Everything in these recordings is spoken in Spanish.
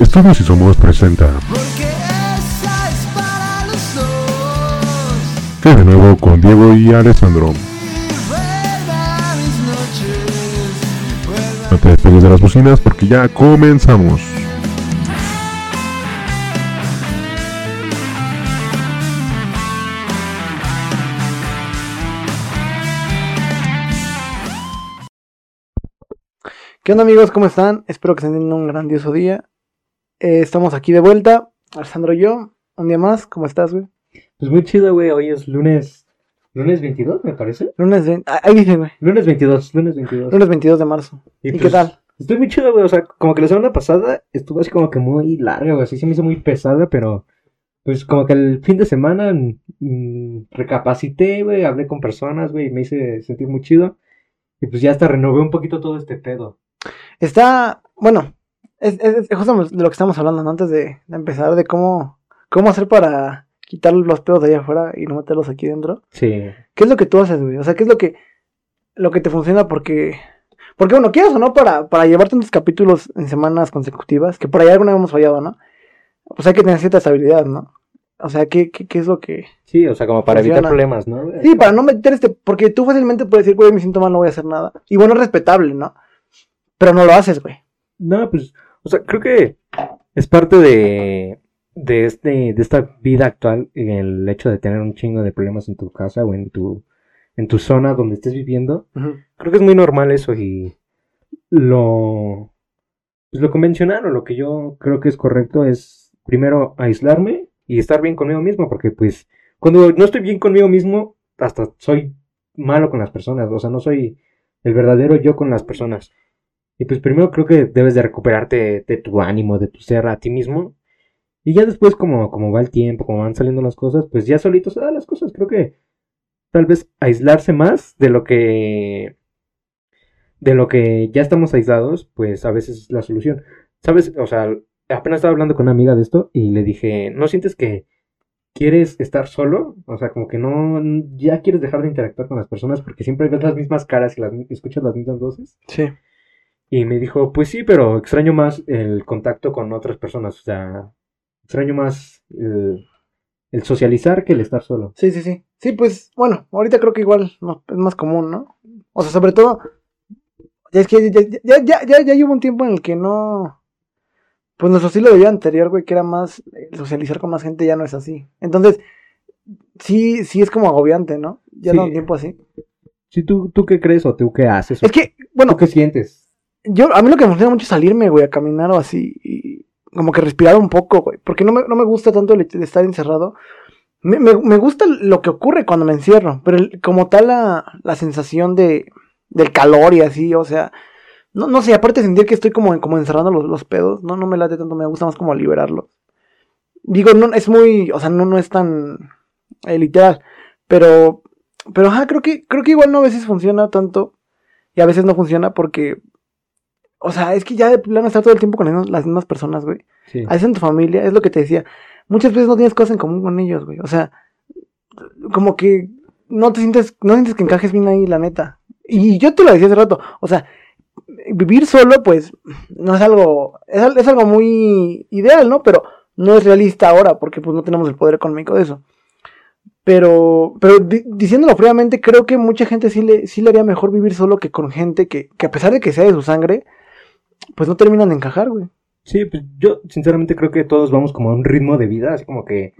Estudios y Somos presenta. Que de nuevo con Diego y Alessandro. No te despegues de las bocinas porque ya comenzamos. ¿Qué onda amigos? ¿Cómo están? Espero que estén teniendo un grandioso día. Eh, estamos aquí de vuelta, Alessandro y yo, un día más. ¿Cómo estás, güey? Pues muy chido, güey. Hoy es lunes. Lunes 22, me parece. Lunes, ve- ah, ahí dice, güey. Lunes 22, lunes 22. Lunes 22 de marzo. ¿Y, qué pues, tal? Estoy muy chido, güey. O sea, como que la semana pasada estuvo así como que muy larga, güey. Así se me hizo muy pesada, pero. Pues como que el fin de semana mm, recapacité, güey. Hablé con personas, güey. Y me hice sentir muy chido. Y pues ya hasta renové un poquito todo este pedo. Está, bueno, es, es- es justo de lo que estamos hablando, ¿no? Antes de, de empezar, de cómo, cómo hacer para quitar los pedos de allá afuera y no meterlos aquí dentro. Sí. ¿Qué es lo que tú haces, güey? O sea, ¿qué es lo que, lo que te funciona? Porque, porque bueno, quieras o no, para, para llevar tantos capítulos en semanas consecutivas, que por ahí alguna vez hemos fallado, ¿no? Pues hay que tener cierta estabilidad, ¿no? O sea, ¿qué, qué, qué es lo que...? Sí, o sea, como para evitar problemas, ¿no? Sí, para no meter este... Porque tú fácilmente puedes decir, güey, me siento mal, no voy a hacer nada. Y bueno, es respetable, ¿no? Pero no lo haces, güey. No, pues, o sea, creo que es parte de, de, este, de esta vida actual, el hecho de tener un chingo de problemas en tu casa o en tu, en tu zona donde estés viviendo. Creo que es muy normal eso y lo, pues lo convencional o lo que yo creo que es correcto es primero aislarme y estar bien conmigo mismo, porque pues cuando no estoy bien conmigo mismo, hasta soy malo con las personas, o sea, no soy el verdadero yo con las personas. Y pues primero creo que debes de recuperarte de tu ánimo, de tu ser a ti mismo. Y ya después como, como va el tiempo, como van saliendo las cosas, pues ya solitos se dan las cosas. Creo que tal vez aislarse más de lo que de lo que ya estamos aislados, pues a veces es la solución. ¿Sabes? O sea, apenas estaba hablando con una amiga de esto y le dije, ¿no sientes que quieres estar solo? O sea, como que no, ya quieres dejar de interactuar con las personas porque siempre ves las mismas caras y las, escuchas las mismas voces. Sí. Y me dijo, pues sí, pero extraño más el contacto con otras personas. O sea, extraño más el, el socializar que el estar solo. Sí, sí, sí. Sí, pues, bueno, ahorita creo que igual no, es más común, ¿no? O sea, sobre todo, ya es que ya, ya, ya, ya, ya hubo un tiempo en el que no... Pues nuestro estilo de vida anterior, güey, que era más eh, socializar con más gente, ya no es así. Entonces, sí, sí es como agobiante, ¿no? Ya Sí. no un tiempo así. Sí, ¿tú, ¿Tú qué crees o tú qué haces? Es que, bueno, ¿Tú qué sientes? Yo, a mí lo que me funciona mucho es salirme, güey, a caminar o así, y como que respirar un poco, güey, porque no me, no me gusta tanto estar encerrado. Me, me, me gusta lo que ocurre cuando me encierro, pero como tal la, la sensación de, del calor y así, o sea, no, no sé, aparte de sentir que estoy como, como encerrando los, los pedos, no, no me late tanto, me gusta más como liberarlos. Digo, no, es muy, o sea, no, no es tan eh, literal, pero, pero, ajá, creo que, creo que igual no a veces funciona tanto y a veces no funciona porque, o sea, es que ya de plano estar todo el tiempo con las mismas- personas, güey. Sí. A veces en tu familia, es lo que te decía. Muchas veces no tienes cosas en común con ellos, güey. O sea, como que no te sientes, no sientes que encajes bien ahí, la neta. Y yo te lo decía hace rato, o sea, vivir solo, pues, no es algo, es, al- es algo muy ideal, ¿no? Pero no es realista ahora, porque pues no tenemos el poder económico de eso. Pero, pero di- diciéndolo fríamente, creo que mucha gente sí le, sí le haría mejor vivir solo que con gente que, que a pesar de que sea de su sangre, pues no terminan de encajar, güey. Sí, pues yo sinceramente creo que todos vamos como a un ritmo de vida, así como que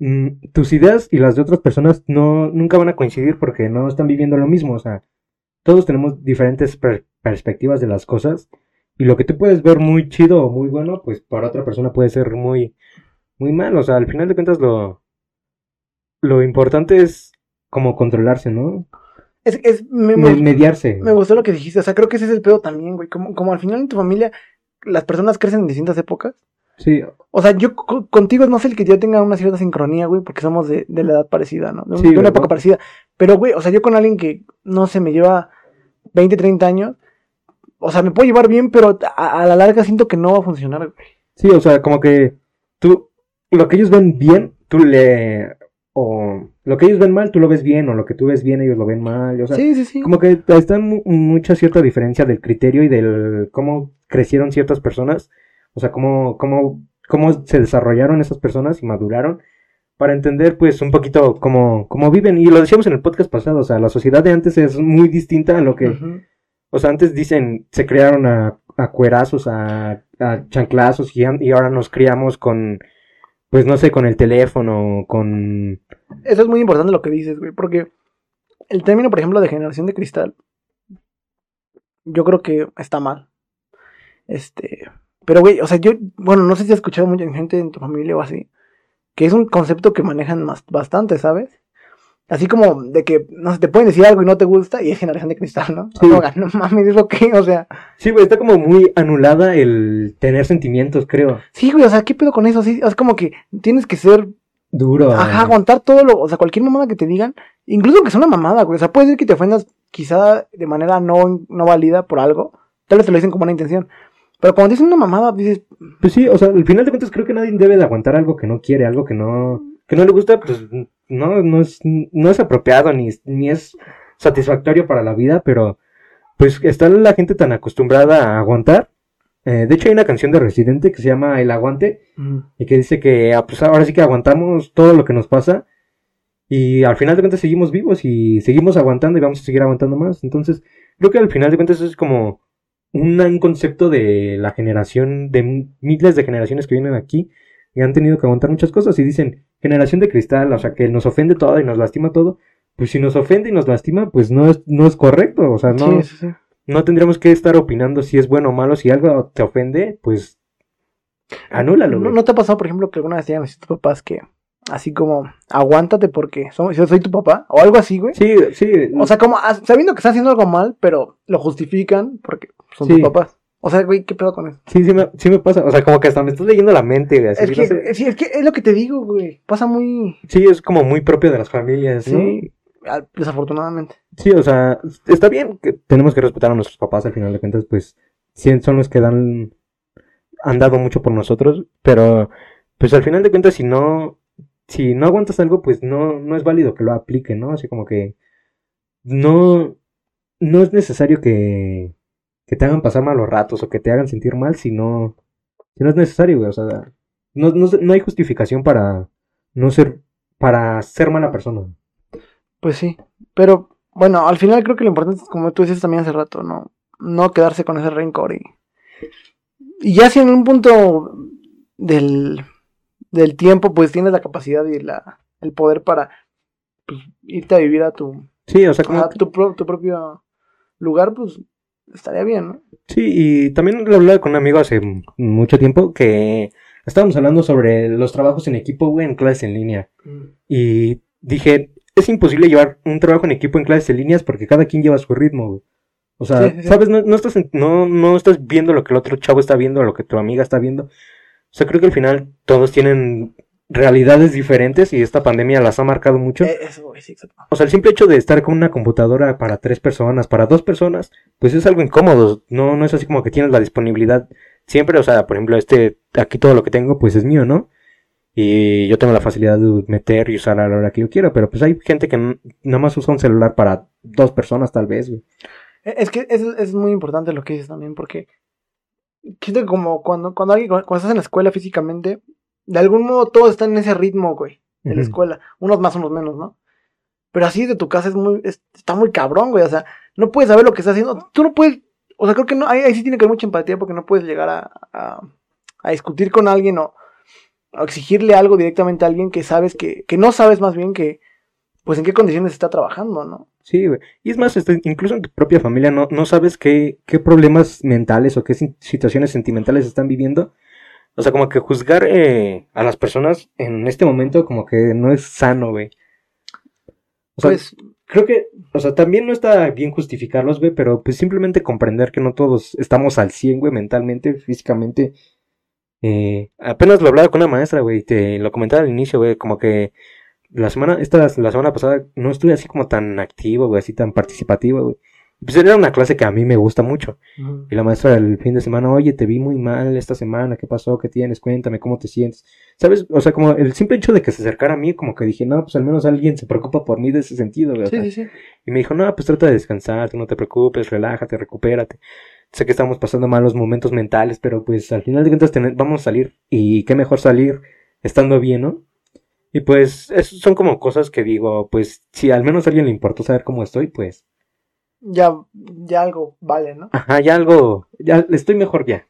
mm, tus ideas y las de otras personas no nunca van a coincidir porque no están viviendo lo mismo, o sea, todos tenemos diferentes per- perspectivas de las cosas y lo que tú puedes ver muy chido o muy bueno, pues para otra persona puede ser muy muy mal, o sea, al final de cuentas lo lo importante es como controlarse, ¿no? Es, es, me, Me- me- mediarse. me gustó lo que dijiste, o sea, creo que ese es el pedo también, güey. Como, como al final en tu familia las personas crecen en distintas épocas. Sí, O sea, yo co- contigo no sé el que yo tenga una cierta sincronía, güey, porque somos de, de la edad parecida, ¿no? De, Sí, de una época parecida. Pero, güey, o sea, yo con alguien que, no sé, me lleva 20, 30 años, o sea, me puedo llevar bien, pero a, a la larga siento que no va a funcionar, güey. Sí, o sea, como que tú, lo que ellos ven bien, tú le, o lo que ellos ven mal, tú lo ves bien, o lo que tú ves bien, ellos lo ven mal, o sea, sí, sí, sí. como que está mu- mucha cierta diferencia del criterio y del cómo crecieron ciertas personas, O sea, cómo, cómo, cómo se desarrollaron esas personas y maduraron para entender pues un poquito cómo, cómo viven. Y lo decíamos en el podcast pasado, o sea, la sociedad de antes es muy distinta a lo que... O sea, antes dicen, se crearon a, a cuerazos, a, a chanclazos y, y ahora nos criamos con, pues no sé, con el teléfono, con... Eso es muy importante lo que dices, güey, porque el término, por ejemplo, de generación de cristal, yo creo que está mal. Este, pero güey, o sea, yo, bueno, no sé si has escuchado mucha gente en tu familia o así, que es un concepto que manejan más, bastante, ¿sabes? Así como de que, no sé, te pueden decir algo y no te gusta y es generación de cristal, ¿no? Sí. No, no mames, ¿eso qué? O sea, Sí, güey, está como muy anulada el tener sentimientos, creo. sí, güey, o sea, ¿qué pedo con eso? Sí, es como que tienes que ser Duro. Ajá, aguantar todo lo, o sea, cualquier mamada que te digan, incluso que sea una mamada, güey. O sea, puede ser que te ofendas quizá de manera no, no válida por algo. Tal vez te lo dicen como una intención. Pero cuando dicen una mamada, dices, Pues sí, o sea, al final de cuentas creo que nadie debe de aguantar algo que no quiere, algo que no, que no le gusta, pues no, no es, no es apropiado ni, ni es satisfactorio para la vida, pero pues está la gente tan acostumbrada a aguantar. Eh, de hecho hay una canción de Residente que se llama El Aguante y que dice que ah, pues ahora sí que aguantamos todo lo que nos pasa y al final de cuentas seguimos vivos y seguimos aguantando y vamos a seguir aguantando más. Entonces creo que al final de cuentas es como un, un concepto de la generación, de miles de generaciones que vienen aquí y han tenido que aguantar muchas cosas y dicen generación de cristal, o sea que nos ofende todo y nos lastima todo. Pues si nos ofende y nos lastima, pues no es, no es correcto, o sea, no, sí, sí, sí. no tendríamos que estar opinando si es bueno o malo, si algo te ofende, pues anúlalo, ¿No, no te ha pasado, por ejemplo, que alguna vez hayan dicho tus papás que, así como, aguántate porque soy, yo soy tu papá? O algo así, güey. Sí, sí. O sea, como sabiendo que estás haciendo algo mal, pero lo justifican porque son Sí. tus papás. O sea, güey, ¿qué pedo con eso? sí, sí me, sí me pasa. O sea, como que hasta me estás leyendo la mente, güey. así, Es no que, sé. sí, es que es lo que te digo, güey. Pasa muy. Sí, es como muy propio de las familias, ¿no? Sí, ah, desafortunadamente. Sí, o sea, está bien que tenemos que respetar a nuestros papás al final de cuentas, pues sí son los que dan, han dado mucho por nosotros, pero pues al final de cuentas si no, si no aguantas algo, pues no, no es válido que lo apliquen, ¿no? Así como que no, no es necesario que, que te hagan pasar malos ratos o que te hagan sentir mal si no, si no es necesario, güey, o sea, no, no, no hay justificación para no ser, para ser mala persona. Pues sí. Pero bueno, al final creo que lo importante es, como tú dices también hace rato, no, no quedarse con ese rencor y. Y ya si en un punto del, del tiempo, pues tienes la capacidad y la, el poder para pues, irte a vivir a tu, Sí, o sea, como a tu, pro- tu propio lugar, pues estaría bien, ¿no? Sí, y también lo hablaba con un amigo hace mucho tiempo que estábamos hablando sobre los trabajos en equipo, güey, en clases en línea. Y dije, es imposible llevar un trabajo en equipo en clases en líneas porque cada quien lleva su ritmo, güey. O sea, Sí, sí, sí. ¿sabes? No, no estás en- no, no estás viendo lo que el otro chavo está viendo, lo que tu amiga está viendo. O sea, creo que al final todos tienen realidades diferentes y esta pandemia las ha marcado mucho. Eh, eso, sí, exacto. O sea, el simple hecho de estar con una computadora para tres personas, para dos personas, pues es algo incómodo. No, no es así como que tienes la disponibilidad siempre. O sea, por ejemplo, este, aquí todo lo que tengo, pues es mío, ¿no? Y yo tengo la facilidad de meter y usar a la hora que yo quiera. Pero pues hay gente que nada más usa un celular para dos personas, tal vez, güey. Eh, Es que es, es muy importante lo que dices también, porque siento como cuando, cuando alguien, cuando estás en la escuela físicamente, de algún modo todos están en ese ritmo, güey, de la escuela, unos más, unos menos, ¿no? Pero así de tu casa es muy, es- está muy cabrón, güey, o sea, no puedes saber lo que estás haciendo, tú no puedes, o sea, creo que no, ahí, ahí sí tiene que haber mucha empatía porque no puedes llegar a, a, a discutir con alguien o, o exigirle algo directamente a alguien que sabes que, que no sabes más bien que, pues en qué condiciones está trabajando, ¿no? Sí, güey. Y es más, este, incluso en tu propia familia no, no sabes qué, qué problemas mentales o qué si- situaciones sentimentales están viviendo. O sea, como que juzgar eh, a las personas en este momento como que no es sano, güey. O sea, Pues, creo que, o sea, también no está bien justificarlos, güey, pero pues simplemente comprender que no todos estamos al 100, güey, mentalmente, físicamente. Eh, apenas lo hablaba con una maestra, güey, te lo comentaba al inicio, güey, como que la semana, esta, la semana pasada no estuve así como tan activo, güey, así tan participativo, güey. Pues era una clase que a mí me gusta mucho. Y la maestra el fin de semana, oye, te vi muy mal esta semana, ¿qué pasó? ¿Qué tienes? Cuéntame, ¿cómo te sientes? ¿Sabes? O sea, como el simple hecho de que se acercara a mí, como que dije, no, pues al menos alguien se preocupa por mí de ese sentido, o sí, sí, sí. y me dijo, no, pues trata de descansar, no te preocupes, relájate, recupérate. sé que estamos pasando malos momentos mentales, pero pues al final de cuentas vamos a salir y qué mejor salir estando bien, ¿no? Y pues es- son como cosas que digo, pues si al menos a alguien le importó saber cómo estoy, pues, Ya, ya algo vale, ¿no? ajá, ya algo, ya estoy mejor ya.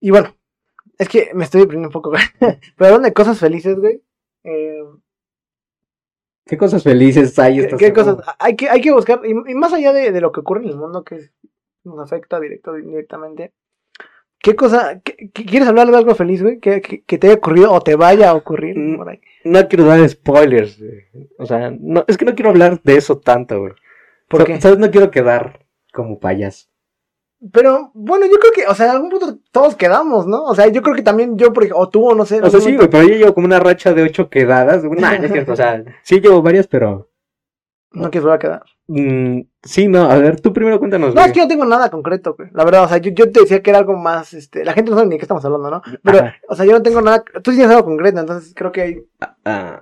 Y bueno, es que me estoy deprimiendo un poco, güey. Pero hablando de cosas felices, güey. Eh, ¿Qué cosas felices hay ¿qué, esta qué cosas? Hay que, hay que buscar, y, y más allá de, de lo que ocurre en el mundo, que nos afecta directo o indirectamente. ¿Qué cosa? qué- qué- ¿Quieres hablar de algo feliz, güey? Que, que, te haya ocurrido o te vaya a ocurrir Mm. por ahí. No quiero dar spoilers, güey. o sea, no, es que no quiero hablar de eso tanto, güey. ¿Por qué? ¿Sabes? No quiero quedar como payaso. Pero bueno, yo creo que, o sea, en algún punto todos quedamos, ¿no? O sea, yo creo que también yo, por ejemplo, o tú, o no sé. O sea, sí, güey, pero yo llevo como una racha de ocho quedadas. Nah, no es cierto, o sea, sí llevo varias, pero... No quieres volver a quedar. mm, sí, no, a ver, tú primero cuéntanos, No, güey. es que no tengo nada concreto, güey. La verdad, o sea, yo, yo te decía que era algo más, este, la gente no sabe ni de qué estamos hablando, ¿no? Pero, Ajá. o sea, yo no tengo nada, tú tienes algo concreto, entonces creo que hay... Ah,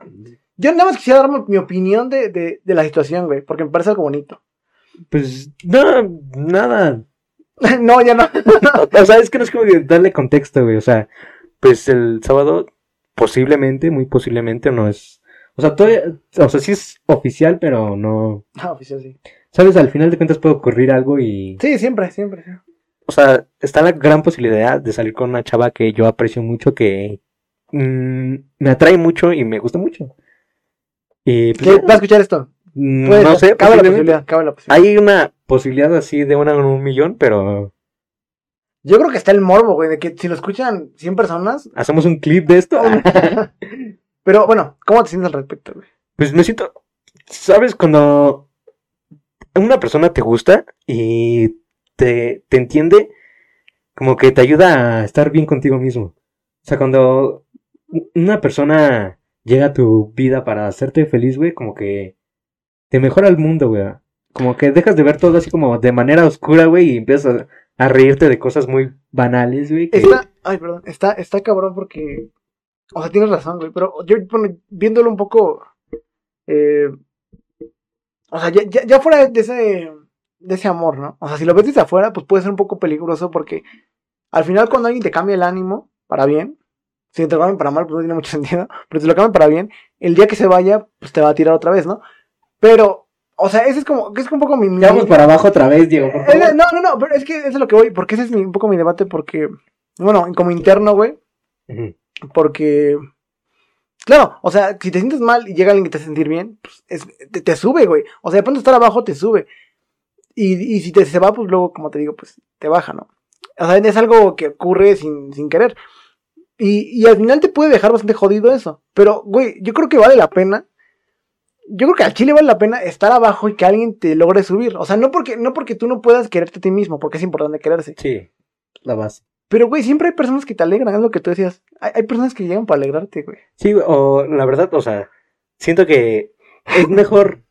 Yo nada más quisiera dar mi, opinión de, de, de la situación, güey, porque me parece algo bonito. pues, no, nada. no, ya no. O, o sea, es que no es como darle contexto, güey. O sea, pues el sábado posiblemente, muy posiblemente no es... O sea, todavía, o sea, sí es oficial, pero no... Ah, oficial, sí. ¿Sabes? Al final de cuentas puede ocurrir algo y... Sí, siempre, siempre. O sea, está la gran posibilidad de salir con una chava que yo aprecio mucho, que mm, me atrae mucho y me gusta mucho. Y pues, ya, ¿Va a escuchar esto? mm, no ser, sé, Cabe la posiblemente. posibilidad, cabe la posibilidad. Hay una posibilidad así de una en un millón, pero Yo creo que está el morbo, güey, de que si lo escuchan 100 personas... hacemos un clip de esto. Pero, bueno, ¿cómo te sientes al respecto, güey? Pues me siento, ¿sabes? Cuando una persona te gusta y te, te entiende, como que te ayuda a estar bien contigo mismo. O sea, cuando una persona llega tu vida para hacerte feliz, güey, como que te mejora el mundo, güey. Como que dejas de ver todo así como de manera oscura, güey, y empiezas a, a reírte de cosas muy banales, güey. que- Está, ay, perdón, está, está cabrón porque, o sea, tienes razón, güey, pero yo, viéndolo un poco, eh, o sea, ya, ya, ya fuera de ese, de ese amor, ¿no? O sea, si lo ves desde afuera, pues puede ser un poco peligroso porque al final cuando alguien te cambia el ánimo para bien, si te lo cambian para mal, pues no tiene mucho sentido, pero si lo cambian para bien, el día que se vaya, pues te va a tirar otra vez, ¿no? Pero, o sea, ese es como, que es un poco mi... Ya vamos para abajo otra vez, Diego, por favor. No, no, no, pero es que eso es lo que voy, porque ese es mi- un poco mi debate, porque, bueno, como interno, güey, porque, claro, o sea, si te sientes mal y llega alguien que te hace sentir bien, pues es- te, te sube, güey. O sea, de pronto estar abajo te sube. Y, y si te se va, pues luego, como te digo, pues te baja, ¿no? O sea, es algo que ocurre sin, sin querer. Y, y al final te puede dejar bastante jodido eso. Pero, güey, yo creo que vale la pena. Yo creo que al chile vale la pena estar abajo y que alguien te logre subir. O sea, no porque, no porque tú no puedas quererte a ti mismo, porque es importante quererse. Sí, la base. Pero, güey, siempre hay personas que te alegran, es lo que tú decías. Hay, hay personas que llegan para alegrarte, güey. Sí, o la verdad, o sea, siento que es mejor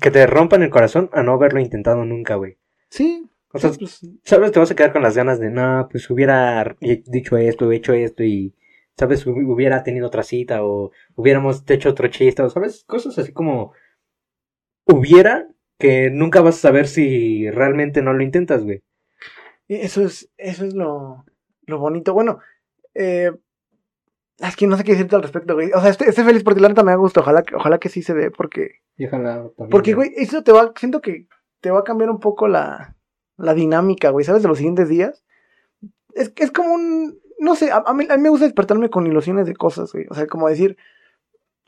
que te rompan el corazón a no haberlo intentado nunca, güey. Sí. O sea, pues, sabes, te vas a quedar con las ganas de, no, pues hubiera dicho esto, hecho esto y, sabes, Hu- hubiera tenido otra cita o hubiéramos hecho otro chiste, o sabes, cosas así como hubiera que nunca vas a saber si realmente no lo intentas, güey. eso es, eso es lo, lo bonito. Bueno, eh, es que no sé qué decirte al respecto, güey. O sea, estoy, estoy feliz porque la neta me gusta. Ojalá, que- ojalá que sí se dé, porque, Y ojalá también, porque, güey, eso te va, siento que te va a cambiar un poco la, la dinámica, güey, ¿sabes? De los siguientes días. Es, es como un, no sé, a, a mí, a mí me gusta despertarme con ilusiones de cosas, güey. O sea, como decir,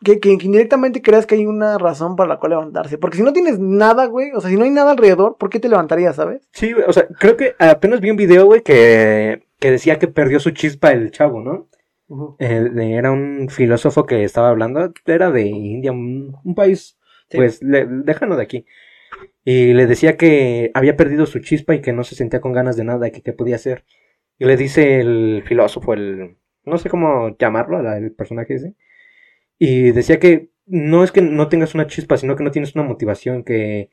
que, que, indirectamente creas que hay una razón para la cual levantarse. Porque si no tienes nada, güey, o sea, si no hay nada alrededor, ¿por qué te levantarías, sabes? Sí, o sea, creo que apenas vi un video, güey, que, que decía que perdió su chispa el chavo, ¿no? Eh, era un filósofo que estaba hablando, era de India, un, un país, Sí. pues, le- lejano de aquí. Y le decía que había perdido su chispa y que no se sentía con ganas de nada y que qué podía hacer. Y le dice el filósofo, el, no sé cómo llamarlo, la- el personaje ese. Y decía que no es que no tengas una chispa, sino que no tienes una motivación, que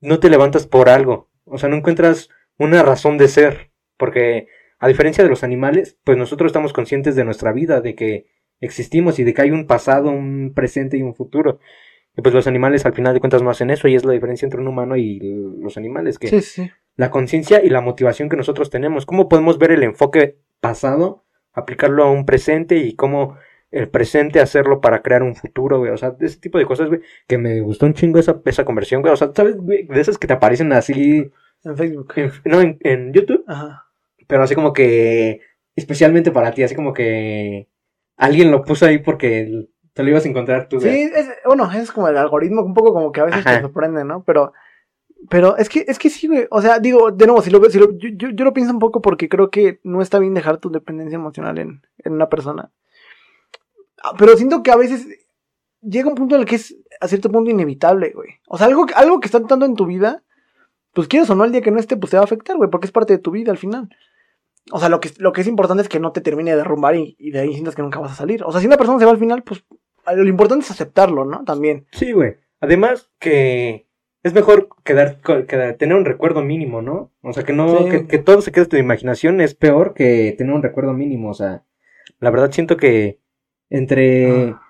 no te levantas por algo. O sea, no encuentras una razón de ser. Porque a diferencia de los animales, pues nosotros estamos conscientes de nuestra vida, de que existimos y de que hay un pasado, un presente y un futuro. Y pues los animales al final de cuentas no hacen eso y es la diferencia entre un humano y los animales, que Sí, sí. la conciencia y la motivación que nosotros tenemos. ¿Cómo podemos ver el enfoque pasado, aplicarlo a un presente y cómo el presente hacerlo para crear un futuro, güey? O sea, ese tipo de cosas, güey, que me gustó un chingo esa, esa conversión, güey. O sea, ¿sabes, güey? De esas que te aparecen así, En Facebook. en- no, en, en YouTube, Ajá. pero así como que, especialmente para ti, así como que alguien lo puso ahí porque te lo ibas a encontrar tú. Sí, es, bueno, es como el algoritmo, un poco como que a veces Ajá. te sorprende, ¿no? Pero, pero es que, es que sí, güey. O sea, digo, de nuevo, si lo, veo- si lo- yo, yo, yo lo pienso un poco porque creo que no está bien dejar tu dependencia emocional en, en una persona. Ah, Pero siento que a veces llega un punto en el que es a cierto punto inevitable, güey. O sea, algo, que- algo que está tanto en tu vida, pues quieres o no, el día que no esté, pues te va a afectar, güey, porque es parte de tu vida al final. O sea, lo que, lo que es importante es que no te termine de derrumbar y, y de ahí sientas que nunca vas a salir. O sea, si una persona se va al final, pues lo importante es aceptarlo, ¿no? También. Sí, güey. Además que es mejor quedar, quedar- tener un recuerdo mínimo, ¿no? O sea, que no, Sí. que, que todo se quede en tu imaginación es peor que tener un recuerdo mínimo. O sea, la verdad siento que entre, Ah.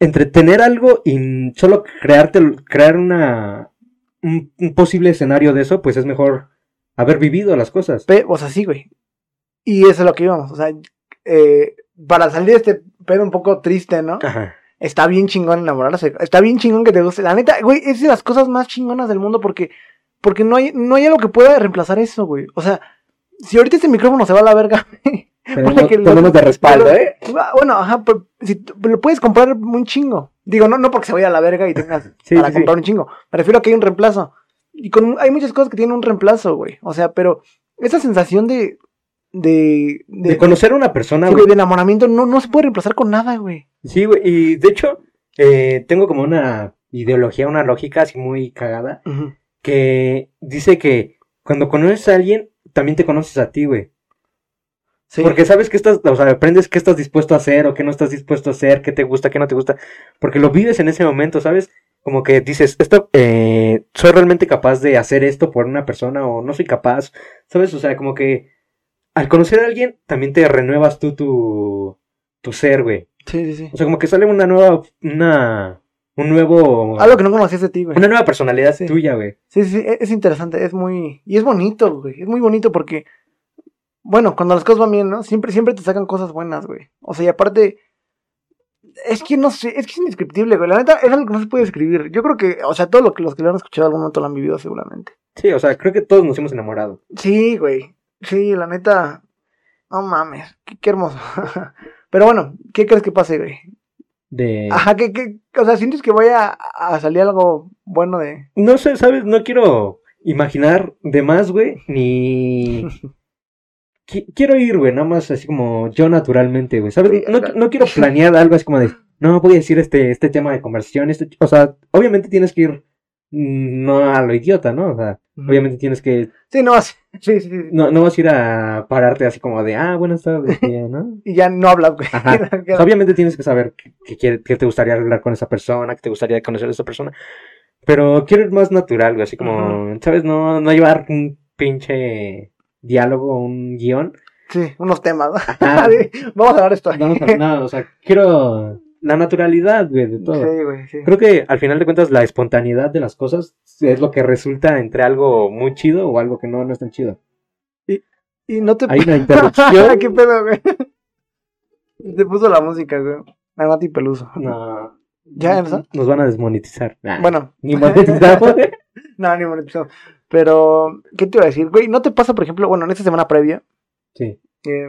entre tener algo y solo crearte, crear una, un, un posible escenario de eso, pues es mejor haber vivido las cosas. O sea, sí, güey. Y eso es lo que íbamos. O sea, eh, para salir de este pedo un poco triste, ¿no? Ajá. Está bien chingón enamorarse. Está bien chingón que te guste. La neta, güey, es de las cosas más chingonas del mundo porque, porque no hay, no hay algo que pueda reemplazar eso, güey. O sea, si ahorita este micrófono se va a la verga, Tenemos, que tenemos de respaldo, pero- ¿eh? Bueno, ajá, pero si lo puedes comprar un chingo. Digo, no, no porque se vaya a la verga y tengas Sí, para sí, sí. comprar un chingo. Me refiero a que hay un reemplazo. Y con hay muchas cosas que tienen un reemplazo, güey. O sea, pero esa sensación de. de. De conocer a una persona, güey, de enamoramiento no, no se puede reemplazar con nada, güey. Sí, güey, y de hecho, eh, tengo como una ideología, una lógica así muy cagada, que dice que cuando conoces a alguien, también te conoces a ti, güey. Sí. Porque sabes que estás, o sea, aprendes qué estás dispuesto a hacer o qué no estás dispuesto a hacer, qué te gusta, qué no te gusta, porque lo vives en ese momento, ¿sabes? Como que dices, esto, eh, soy realmente capaz de hacer esto por una persona o no soy capaz, ¿sabes? O sea, como que al conocer a alguien, también te renuevas tú tu, tu ser, güey. Sí, sí, sí. O sea, como que sale una nueva, una, un nuevo, Algo que no conocías de ti, güey. una nueva personalidad Sí. tuya, güey. Sí, sí, sí, es es interesante, es muy... Y es bonito, güey, es muy bonito porque... Bueno, cuando las cosas van bien, ¿no? Siempre, siempre te sacan cosas buenas, güey. O sea, y aparte... Es que no sé, es que es indescriptible, güey. La neta, es algo que no se puede describir. Yo creo que, o sea, todos lo que, los que lo han escuchado algún momento lo han vivido seguramente. Sí, o sea, creo que todos nos hemos enamorado. Sí, güey. Sí, la neta... No mames, qué, qué hermoso. Pero bueno, ¿qué crees que pase, güey? De... Ajá, que, que, o sea, ¿sientes que vaya a salir algo bueno de... No sé, ¿sabes? No quiero imaginar de más, güey, ni... Qui- quiero ir, güey, nada más así como yo naturalmente, güey, ¿sabes? No, no quiero planear algo así como de, no, voy a decir este, este tema de conversión, este... O sea, obviamente tienes que ir, mm, no a lo idiota, ¿no? O sea, obviamente tienes que... Sí, no, sí, sí, sí. sí. No, no vas a ir a pararte así como de, ah, buenas tardes, tía", ¿no? Y ya no hablas, güey. Obviamente tienes que saber que, que, que te gustaría hablar con esa persona, que te gustaría conocer a esa persona. Pero quiero ir más natural, güey, así como, ¿sabes? No, no llevar un pinche diálogo, un guion. Sí, unos temas. Vamos a hablar esto. Vamos a, no, o sea, quiero la naturalidad, güey, de todo. Sí, güey, sí. Creo que al final de cuentas la espontaneidad de las cosas es lo que resulta entre algo muy chido o algo que no, no es tan chido. Y no te... Hay una interrupción. ¿Qué pedo, güey? Te puso la música, güey. La Nati Peluso. No. ¿Ya empezó? Nos van a desmonetizar. Nah, Bueno. Ni monetizamos. no, ni monetizado. Pero, ¿qué te iba a decir? Güey, ¿no te pasa, por ejemplo, bueno, en esta semana previa, sí. eh,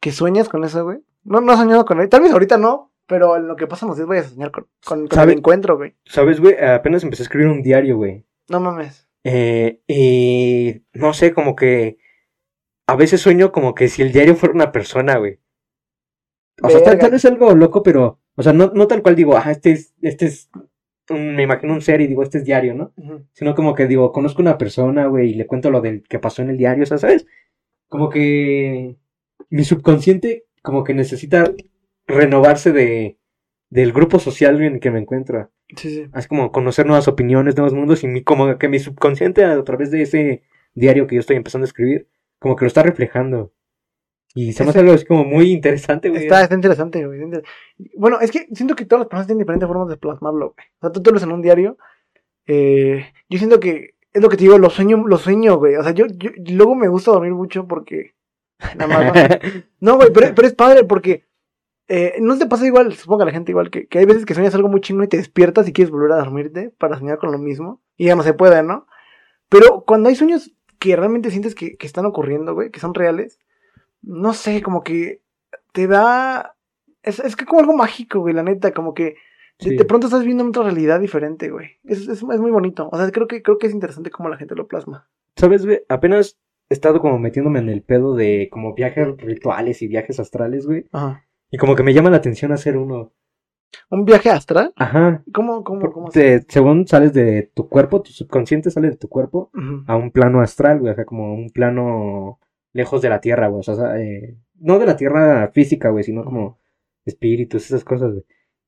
que sueñas con eso, güey? No, no has soñado con él. Tal vez ahorita no, pero en lo que pasa los días vayas a soñar con, con, el encuentro, güey. ¿Sabes, güey? Apenas empecé a escribir un diario, güey. No mames. Eh, y no sé, como que a veces sueño como que si el diario fuera una persona, güey. O sea, tal, vez algo loco, pero, o sea, no, no tal cual digo, ah, este es, este es, un- me imagino un ser y digo, este es diario, ¿no? Sino como que digo, conozco una persona, güey, y le cuento lo del que pasó en el diario, o sea, ¿sabes? Como que mi subconsciente como que necesita renovarse de, del grupo social en el que me encuentro. Sí, sí. Es como conocer nuevas opiniones, nuevos mundos y mi, como que mi subconsciente a través de ese diario que yo estoy empezando a escribir, como que lo está reflejando. Y se me hace algo así como muy interesante, güey. Está, está interesante, güey. Bueno, es que siento que todas las personas tienen diferentes formas de plasmarlo, güey. O sea, tú te lo en un diario. eh, yo siento que es lo que te digo, lo sueño, lo sueño, güey. O sea, yo, yo luego me gusta dormir mucho porque. Nada más. No, güey, pero, pero es padre porque. Eh, no te pasa igual, supongo a la gente igual, que, que hay veces que sueñas algo muy chingo y te despiertas y quieres volver a dormirte para soñar con lo mismo. Y ya no se puede, ¿no? Pero cuando hay sueños que realmente sientes que, que están ocurriendo, güey, que son reales, no sé, como que te da. Es, es que como algo mágico, güey, la neta, como que de, Sí. de pronto estás viendo otra realidad diferente, güey. Es, es, es muy bonito. O sea, creo que, creo que es interesante cómo la gente lo plasma. ¿Sabes, güey? Apenas estado como metiéndome en el pedo de como viajes rituales y viajes astrales, güey. Ajá. Y como que me llama la atención hacer uno. ¿Un viaje astral? Ajá. ¿Cómo, cómo, cómo? te- según sales de tu cuerpo, tu subconsciente sale de tu cuerpo a un plano astral, güey. O sea, como un plano lejos de la tierra, güey. O sea, eh, no de la tierra física, güey, sino como espíritus, esas cosas, güey.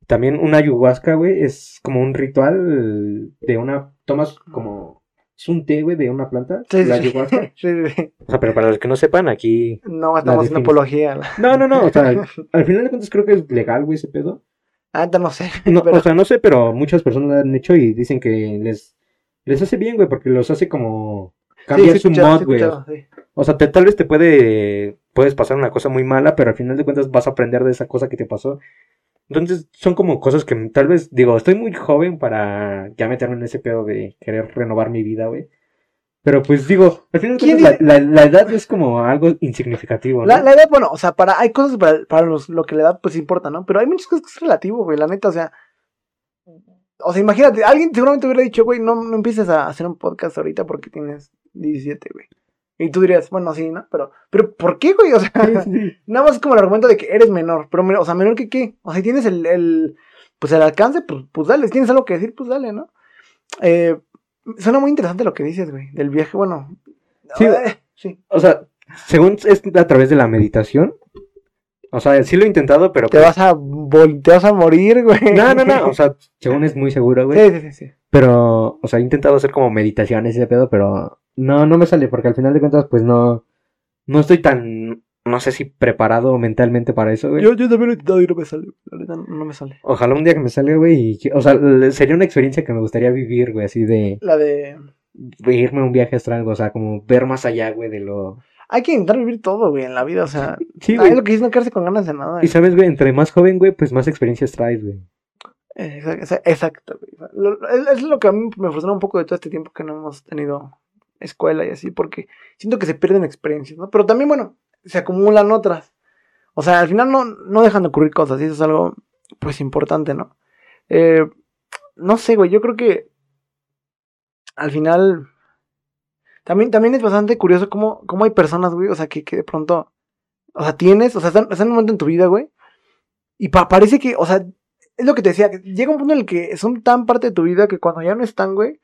También una ayahuasca, güey, es como un ritual de una. Tomas como. Es un té, güey, de una planta. Sí, la sí, sí. ayahuasca. Sí, sí. O sea, pero para los que no sepan, aquí. No, estamos haciendo apología. No, no, no. O sea, al final de cuentas creo que es legal, güey, ese pedo. Ah, no sé. No, pero- O sea, no sé, pero muchas personas lo han hecho y dicen que les, les hace bien, güey, porque los hace como cambiar sí, su escuchado, mod, güey. sí. O sea, te- tal vez te puede, puedes pasar una cosa muy mala, pero al final de cuentas vas a aprender de esa cosa que te pasó. Entonces, son como cosas que tal vez, digo, estoy muy joven para ya meterme en ese pedo de querer renovar mi vida, güey. Pero pues digo, al final de ¿Quién cuentas la, la- la edad es como algo insignificativo, ¿no? La, la edad, bueno, o sea, para, hay cosas para, para los, lo que la edad pues importa, ¿no? Pero hay muchas cosas que es relativo, güey, la neta, o sea. O sea, imagínate, alguien seguramente hubiera dicho, güey, no, no empieces a hacer un podcast ahorita porque tienes 17, güey. Y tú dirías, bueno, sí, ¿no? Pero, pero ¿por qué, güey? O sea, Sí, nada más es como el argumento de que eres menor. Pero, o sea, menor que qué. O sea, si tienes el, el pues el alcance, pues, pues dale. Si tienes algo que decir, pues dale, ¿no? Eh, suena muy interesante lo que dices, güey, del viaje, bueno. Sí, eh, sí. O sea, según es a través de la meditación. O sea, sí lo he intentado, pero Te pues- vas a te vas a morir, güey. No, no, no, o sea, según es muy seguro, güey. Sí, sí, sí, sí. Pero, o sea, he intentado hacer como meditaciones y ese pedo, pero no, no me sale, porque al final de cuentas, pues no, no estoy tan, no sé si preparado mentalmente para eso, güey. Yo, yo también lo he intentado y no me sale. La neta, no, no me sale. Ojalá un día que me salga, güey, y, o sea, sería una experiencia que me gustaría vivir, güey, así de La de. irme a un viaje astral, o sea, como ver más allá, güey, de lo... Hay que intentar vivir todo, güey, en la vida. O sea, Sí, güey. lo que dices no quedarse con ganas de nada. Y sabes, güey, entre más joven, güey, pues más experiencias traes, güey. Exa- exa- Exacto, güey. Lo- Es es lo que a mí me frustra un poco de todo este tiempo que no hemos tenido escuela y así, porque siento que se pierden experiencias, ¿no? Pero también, bueno, se acumulan otras. O sea, al final no, no dejan de ocurrir cosas y eso es algo, pues, importante, ¿no? Eh, no sé, güey, yo creo que al final también, también es bastante curioso cómo, cómo hay personas, güey, o sea, que, que de pronto, o sea, tienes, o sea, están, en un momento en tu vida, güey, y pa- parece que, o sea, es lo que te decía, llega un punto en el que son tan parte de tu vida que cuando ya no están, güey,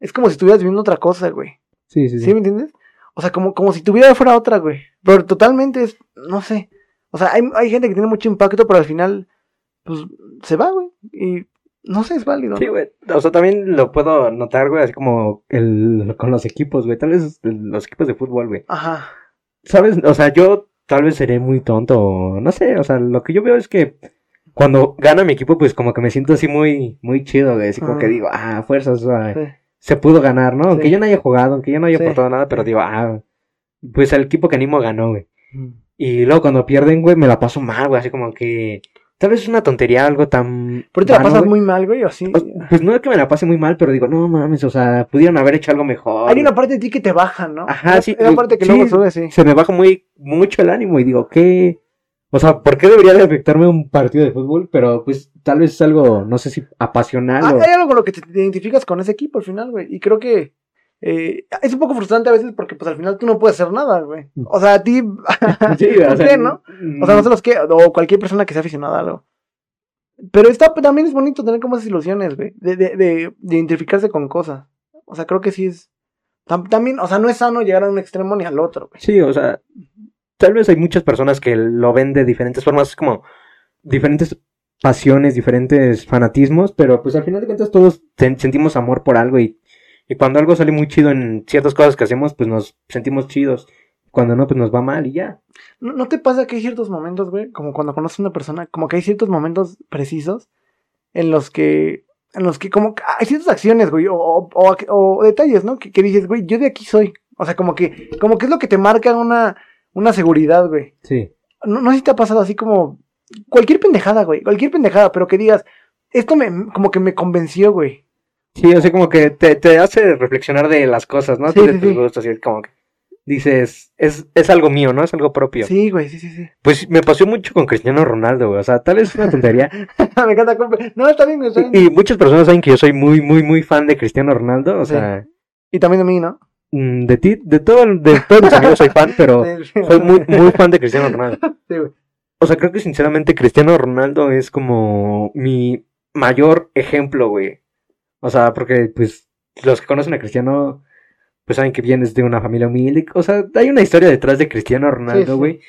es como si estuvieras viviendo otra cosa, güey. Sí, sí, ¿Sí me entiendes? O sea, como, como si tu vida fuera otra, güey. Pero totalmente es, no sé. O sea, hay, hay gente que tiene mucho impacto, pero al final, pues, se va, güey. Y no sé, es válido. Sí, güey. O sea, también lo puedo notar, güey, así como el, con los equipos, güey. Tal vez los equipos de fútbol, güey. Ajá. ¿Sabes? O sea, yo tal vez seré muy tonto, no sé. O sea, lo que yo veo es que cuando gana mi equipo, pues como que me siento así muy, muy chido, güey. Así como que digo, ah, fuerzas, o sea, Sí. Se pudo ganar, ¿no? Aunque Sí. yo no haya jugado, aunque yo no haya Sí. aportado nada, pero digo, ah, pues el equipo que animo ganó, güey. Mm. Y luego cuando pierden, güey, me la paso mal, güey. Así como que tal vez es una tontería, algo tan. Pero te la pasas güey. muy mal, güey, o así. O- Pues no es que me la pase muy mal, pero digo, no mames, o sea, pudieron haber hecho algo mejor. Hay una parte de ti que te baja, ¿no? Ajá, sí, Hay una parte que sí. luego sube, sí. Se me baja muy, mucho el ánimo y digo, ¿qué? O sea, ¿por qué debería de afectarme un partido de fútbol? Pero pues tal vez es algo, no sé si apasional Ah, o... Hay algo con lo que te identificas con ese equipo al final, güey. Y creo que eh, es un poco frustrante a veces porque, pues, al final tú no puedes hacer nada, güey. O sea, a ti. Sí, ¿por o sea, no? O sea, no sé los que. O cualquier persona que sea aficionada a algo. Pero está, también es bonito tener como esas ilusiones, güey. De, de, de, de identificarse con cosas. O sea, creo que sí es. tam- También, o sea, no es sano llegar a un extremo ni al otro, güey. Sí, o sea, tal vez hay muchas personas que lo ven de diferentes formas, como diferentes pasiones, diferentes fanatismos, pero pues al final de cuentas todos sen- sentimos amor por algo y, y cuando algo sale muy chido en ciertas cosas que hacemos, pues nos sentimos chidos. Cuando no, pues nos va mal y ya. ¿No, no te pasa que hay ciertos momentos, güey? Como cuando conoces a una persona, como que hay ciertos momentos precisos en los que en los que como que hay ciertas acciones, güey, o- o detalles, ¿no? Que, que dices, güey, yo de aquí soy. O sea, como que, como que es lo que te marca una, una seguridad, güey. Sí. No, no sé si te ha pasado así como cualquier pendejada, güey, cualquier pendejada, pero que digas, esto me, como que me convenció, güey. Sí, o sea, como que te, te hace reflexionar de las cosas, ¿no? Sí, de sí, tus sí. gustos, y es como que dices, es, es algo mío, ¿no? Es algo propio. Sí, güey, sí, sí, sí. Pues me pasó mucho con Cristiano Ronaldo, güey. O sea, tal vez es una tontería. me encanta. No, está bien, güey, está bien. y, y muchas personas saben que yo soy muy, muy, muy fan de Cristiano Ronaldo. O sea, Y también de mí, ¿no? Mm, de ti, de, todo, de todos mis amigos soy fan, pero soy muy, muy fan de Cristiano Ronaldo. Sí, güey. O sea, creo que sinceramente Cristiano Ronaldo es como mi mayor ejemplo, güey. O sea, porque pues los que conocen a Cristiano pues saben que vienes de una familia humilde. O sea, hay una historia detrás de Cristiano Ronaldo, sí. güey,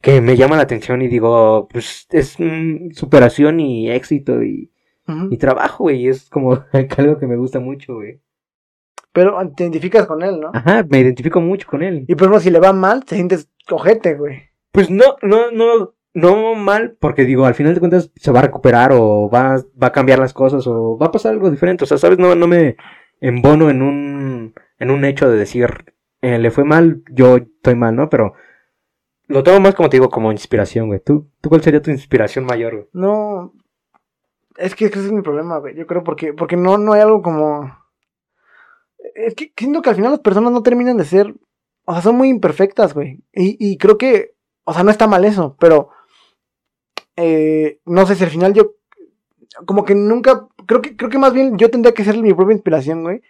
que me llama la atención y digo, pues es mm, superación y éxito y, y trabajo, güey. Es como algo que me gusta mucho, güey. Pero te identificas con él, ¿no? Ajá, me identifico mucho con él. Y por ejemplo, si le va mal, te sientes cojete, güey. Pues no, no, no, no mal, porque digo, al final de cuentas se va a recuperar o va, va a cambiar las cosas o va a pasar algo diferente. O sea, ¿sabes? No, no me embono en un, en un hecho de decir, eh, le fue mal, yo estoy mal, ¿no? Pero lo tomo más como te digo, como inspiración, güey. ¿Tú, ¿Tú cuál sería tu inspiración mayor, güey? No. Es que ese es mi problema, güey. Yo creo porque, porque no, no hay algo como. Es que siento que al final las personas no terminan de ser. O sea, son muy imperfectas, güey. Y, y creo que. O sea, no está mal eso, pero. eh, no sé si al final yo. Como que nunca. Creo que, creo que más bien yo tendría que ser mi propia inspiración, güey.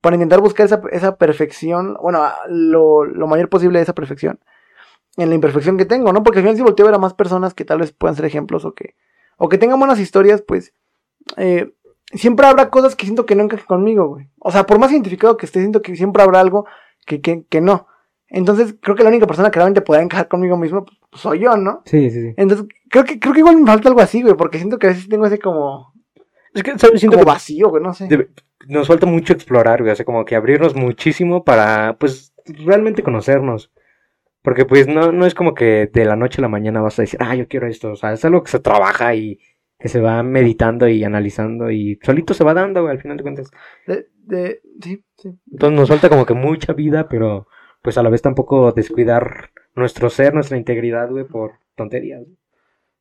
Para intentar buscar esa, esa perfección. Bueno, lo, lo mayor posible de esa perfección. En la imperfección que tengo, ¿no? Porque al final si volteo a ver a más personas que tal vez puedan ser ejemplos o que o que tengan buenas historias, pues eh, siempre habrá cosas que siento que no encajan conmigo, güey. O sea, por más identificado que esté, siento que siempre habrá algo que, que, que no. Entonces, creo que la única persona que realmente podrá encajar conmigo mismo pues, soy yo, ¿no? Sí, sí, sí. Entonces, creo que, creo que igual me falta algo así, güey, porque siento que a veces tengo ese como, Es que, ¿sabes? Siento como que vacío, güey, no sé. debe- nos falta mucho explorar, güey. O sea, como que abrirnos muchísimo para, pues, realmente conocernos. Porque, pues, no, no es como que de la noche a la mañana vas a decir, ah, yo quiero esto. O sea, es algo que se trabaja y que se va meditando y analizando y solito se va dando, güey, al final de cuentas. De, de, sí, sí. Entonces nos falta como que mucha vida, pero, pues, a la vez tampoco descuidar nuestro ser, nuestra integridad, güey, por tonterías.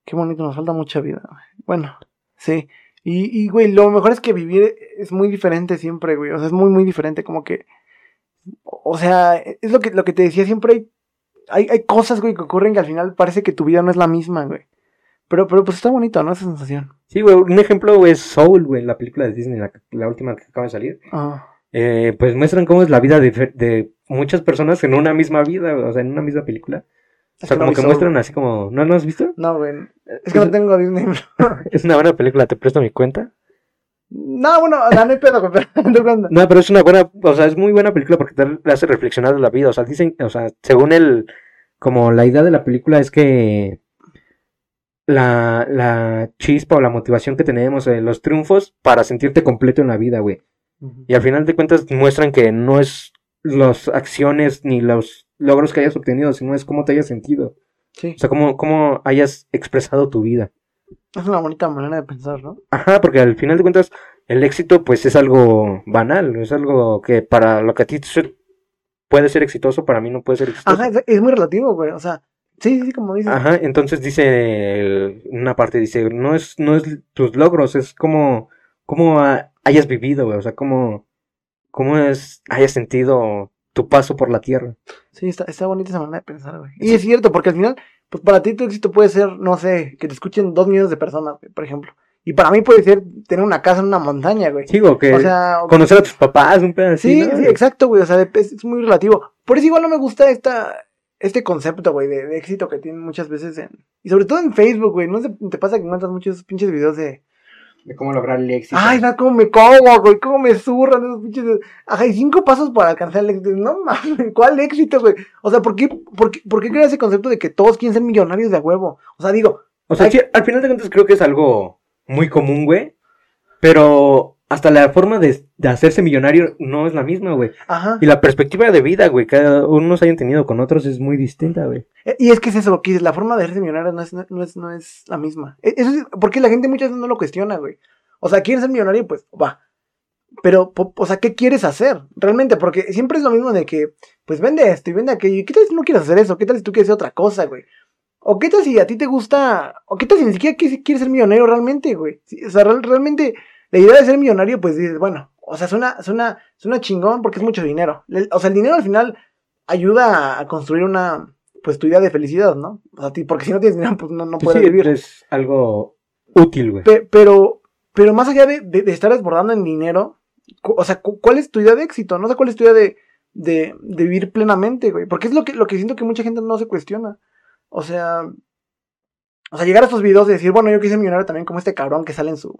Qué bonito, nos falta mucha vida, güey. Bueno, sí. Y, y, güey, lo mejor es que vivir es muy diferente siempre, güey. O sea, es muy, muy diferente. Como que. O sea, es lo que, lo que te decía, siempre hay, hay, hay cosas, güey, que ocurren que al final parece que tu vida no es la misma, güey. Pero, pero pues está bonito, ¿no? Esa sensación. Sí, güey, un ejemplo es Soul, güey, la película de Disney, la, la última que acaba de salir. Ah, eh, pues muestran cómo es la vida de, de muchas personas en una misma vida, o sea, en una misma película. O sea, como que Soul. muestran así como, ¿no lo has visto? No, güey. Es que no tengo Disney. Es una buena película, te presto mi cuenta. no, bueno, no, no hay pedo. No, pero es una buena, o sea, es muy buena película porque te hace reflexionar de la vida. O sea, dicen, o sea, según el, como la idea de la película es que la, la chispa o la motivación que tenemos, eh, los triunfos para sentirte completo en la vida, güey. Y al final de cuentas muestran que no es las acciones ni los logros que hayas obtenido, sino es cómo te hayas sentido. Sí, O sea, cómo, cómo hayas expresado tu vida. es una bonita manera de pensar, ¿no? Ajá, porque al final de cuentas el éxito pues es algo banal, es algo que para lo que a ti puede ser exitoso, para mí no puede ser exitoso. Ajá, es, es muy relativo, güey. O sea, sí, sí, como dices. Ajá, entonces dice el- una parte dice, no es no es tus logros, es como cómo ha- hayas vivido, güey, o sea, cómo cómo es hayas sentido tu paso por la tierra. Sí, está, está bonita esa manera de pensar, güey. Y es cierto, porque al final, pues para ti tu éxito puede ser, no sé, que te escuchen dos millones de personas, güey, por ejemplo. Y para mí puede ser tener una casa en una montaña, güey. Digo que o sea, o- conocer a tus papás, un así, sí, ¿no? sí, exacto, güey. O sea, es, es muy relativo. Por eso igual no me gusta esta, este concepto, güey, de, de éxito que tienen muchas veces en... Y sobre todo en Facebook, güey. No sé, te pasa que encuentras muchos pinches videos de... de cómo lograr el éxito. Ay, ¿sabes cómo me cojo, güey? ¿Cómo me zurran esos pinches? Ajá, y cinco pasos para alcanzar el éxito. No mames, ¿cuál éxito, güey? O sea, ¿por qué, por qué, por qué crea ese concepto de que todos quieren ser millonarios de a huevo? O sea, digo, O sea, Ay. sí, al final de cuentas creo que es algo muy común, güey. Pero hasta la forma de, de hacerse millonario no es la misma, güey. ajá. Y la perspectiva de vida, güey, cada unos hayan tenido con otros es muy distinta, güey. Eh, Y es que es eso que la forma de hacerse millonario no es, no es, no es la misma. E- Eso es porque la gente muchas veces no lo cuestiona, güey. O sea, quieres ser millonario, pues va. Pero, po- o sea, ¿qué quieres hacer? Realmente, porque siempre es lo mismo de que, pues vende esto y vende aquello. ¿Y qué tal si no quieres hacer eso? ¿Qué tal si tú quieres hacer otra cosa, güey? ¿O qué tal si a ti te gusta? ¿O qué tal si ni siquiera quieres, ser millonario realmente, güey? O sea, real- realmente, la idea de ser millonario, pues dices, bueno, o sea, suena, suena, suena chingón porque es mucho dinero. O sea, el dinero al final ayuda a, construir una, pues tu idea de felicidad, ¿no? O sea, ti- porque si no tienes dinero, pues no, no puedes sí, vivir. es algo útil, güey. Pe- pero, pero más allá de, de- de estar desbordando en dinero, o sea, cu- ¿cuál es tu idea de éxito? No sé cuál es tu idea de, de, de vivir plenamente, güey. Porque es lo que, lo que siento que mucha gente no se cuestiona. O sea, o sea, llegar a estos videos y decir, bueno, yo quise ser millonario también como este cabrón que sale en su,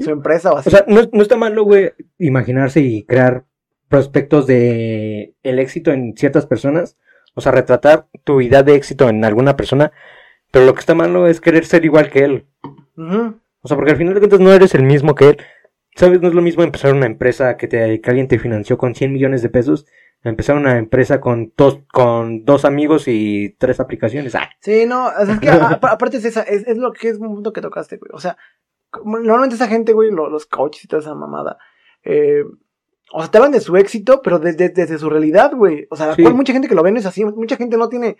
su empresa o así. O sea, no, no está malo, güey, imaginarse y crear prospectos de el éxito en ciertas personas. O sea, retratar tu idea de éxito en alguna persona. Pero lo que está malo es querer ser igual que él. O sea, porque al final de cuentas no eres el mismo que él. ¿Sabes? No es lo mismo empezar una empresa que, te, que alguien te financió con 100 millones de pesos. Empezar una empresa con dos, con dos amigos y tres aplicaciones. Ah, Sí, no, o sea, es que a- a- aparte es esa, es, es lo que es un punto que tocaste, güey. O sea, normalmente esa gente, güey, lo- los coaches y toda esa mamada, eh, o sea, te hablan de su éxito, pero desde, desde su realidad, güey. O sea, la Sí. cual mucha gente que lo ve no es así, mucha gente no tiene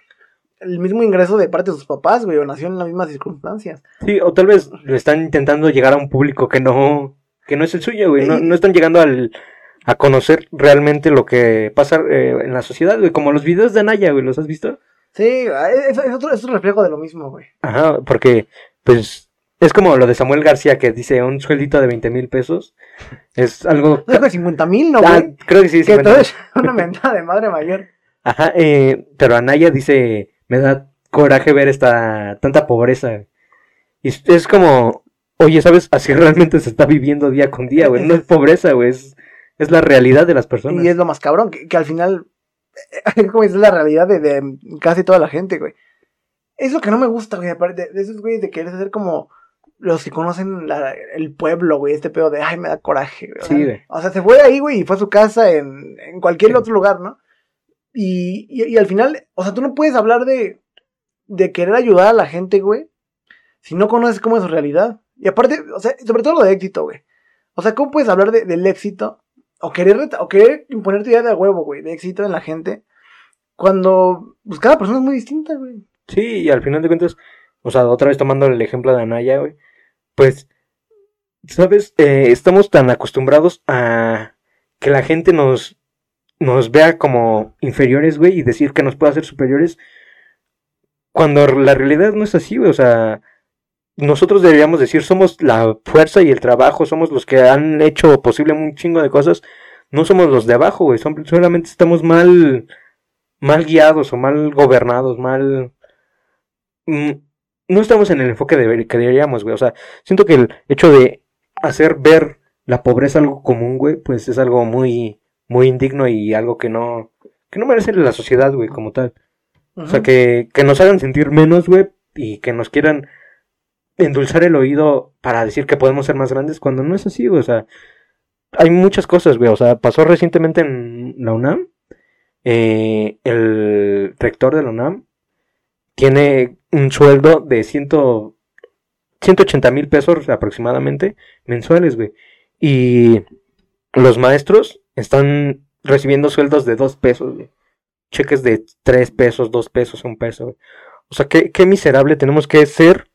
el mismo ingreso de parte de sus papás, güey, o nació en las mismas circunstancias. Sí, o tal vez le están intentando llegar a un público que no, que no es el suyo, güey. No, no están llegando al, a conocer realmente lo que pasa eh, en la sociedad, güey. Como los videos de Anaya, güey, ¿los has visto? Sí, es, es otro, es otro reflejo de lo mismo, güey. Ajá, porque, pues, es como lo de Samuel García que dice un sueldito de 20 mil pesos. Es algo... Dijo de 50 mil, ¿no, Ah, creo que sí, que 50. todo es una mentada de madre mayor. Ajá, eh, pero Anaya dice, me da coraje ver esta tanta pobreza. Y es, como, oye, ¿sabes? Así realmente se está viviendo día con día, güey. No es pobreza, güey, es, es la realidad de las personas. Y es lo más cabrón, que, que al final, como es la realidad de, de casi toda la gente, güey. Es lo que no me gusta, güey, aparte de, de esos güeyes de querer ser como los que conocen la- el pueblo, güey, este pedo de, ay, me da coraje, güey. Sí, güey. O sea, se fue ahí, güey, y fue a su casa en, en cualquier otro lugar, ¿no? Y, y, y al final, o sea, tú no puedes hablar de, de querer ayudar a la gente, güey, si no conoces cómo es su realidad. Y aparte, o sea, sobre todo lo de éxito, güey. O sea, ¿cómo puedes hablar de- del éxito o querer, o querer imponer tu idea de a huevo, güey, de éxito en la gente, cuando pues, cada persona es muy distinta, güey. Sí, y al final de cuentas, o sea, otra vez tomando el ejemplo de Anaya, güey, pues, ¿sabes? Eh, estamos tan acostumbrados a que la gente nos, nos vea como inferiores, güey, y decir que nos puede hacer superiores, cuando la realidad no es así, güey, o sea, nosotros deberíamos decir, somos la fuerza y el trabajo, somos los que han hecho posible un chingo de cosas, no somos los de abajo, güey, solamente estamos mal, mal guiados o mal gobernados, mal mm, no estamos en el enfoque de- que deberíamos, güey. O sea, siento que el hecho de hacer ver la pobreza algo común, güey, pues es algo muy, muy indigno y algo que no, que no merece la sociedad, güey, como tal. O sea, que, que nos hagan sentir menos, güey, y que nos quieran endulzar el oído para decir que podemos ser más grandes cuando no es así, güey. O sea, hay muchas cosas, güey. O sea, pasó recientemente en la UNAM. eh, el rector de la UNAM tiene un sueldo de ciento, 180 mil pesos aproximadamente mensuales, güey. Y los maestros están recibiendo sueldos de dos pesos, güey. Cheques de tres pesos, dos pesos, un peso, güey. O sea, qué, qué miserable tenemos que ser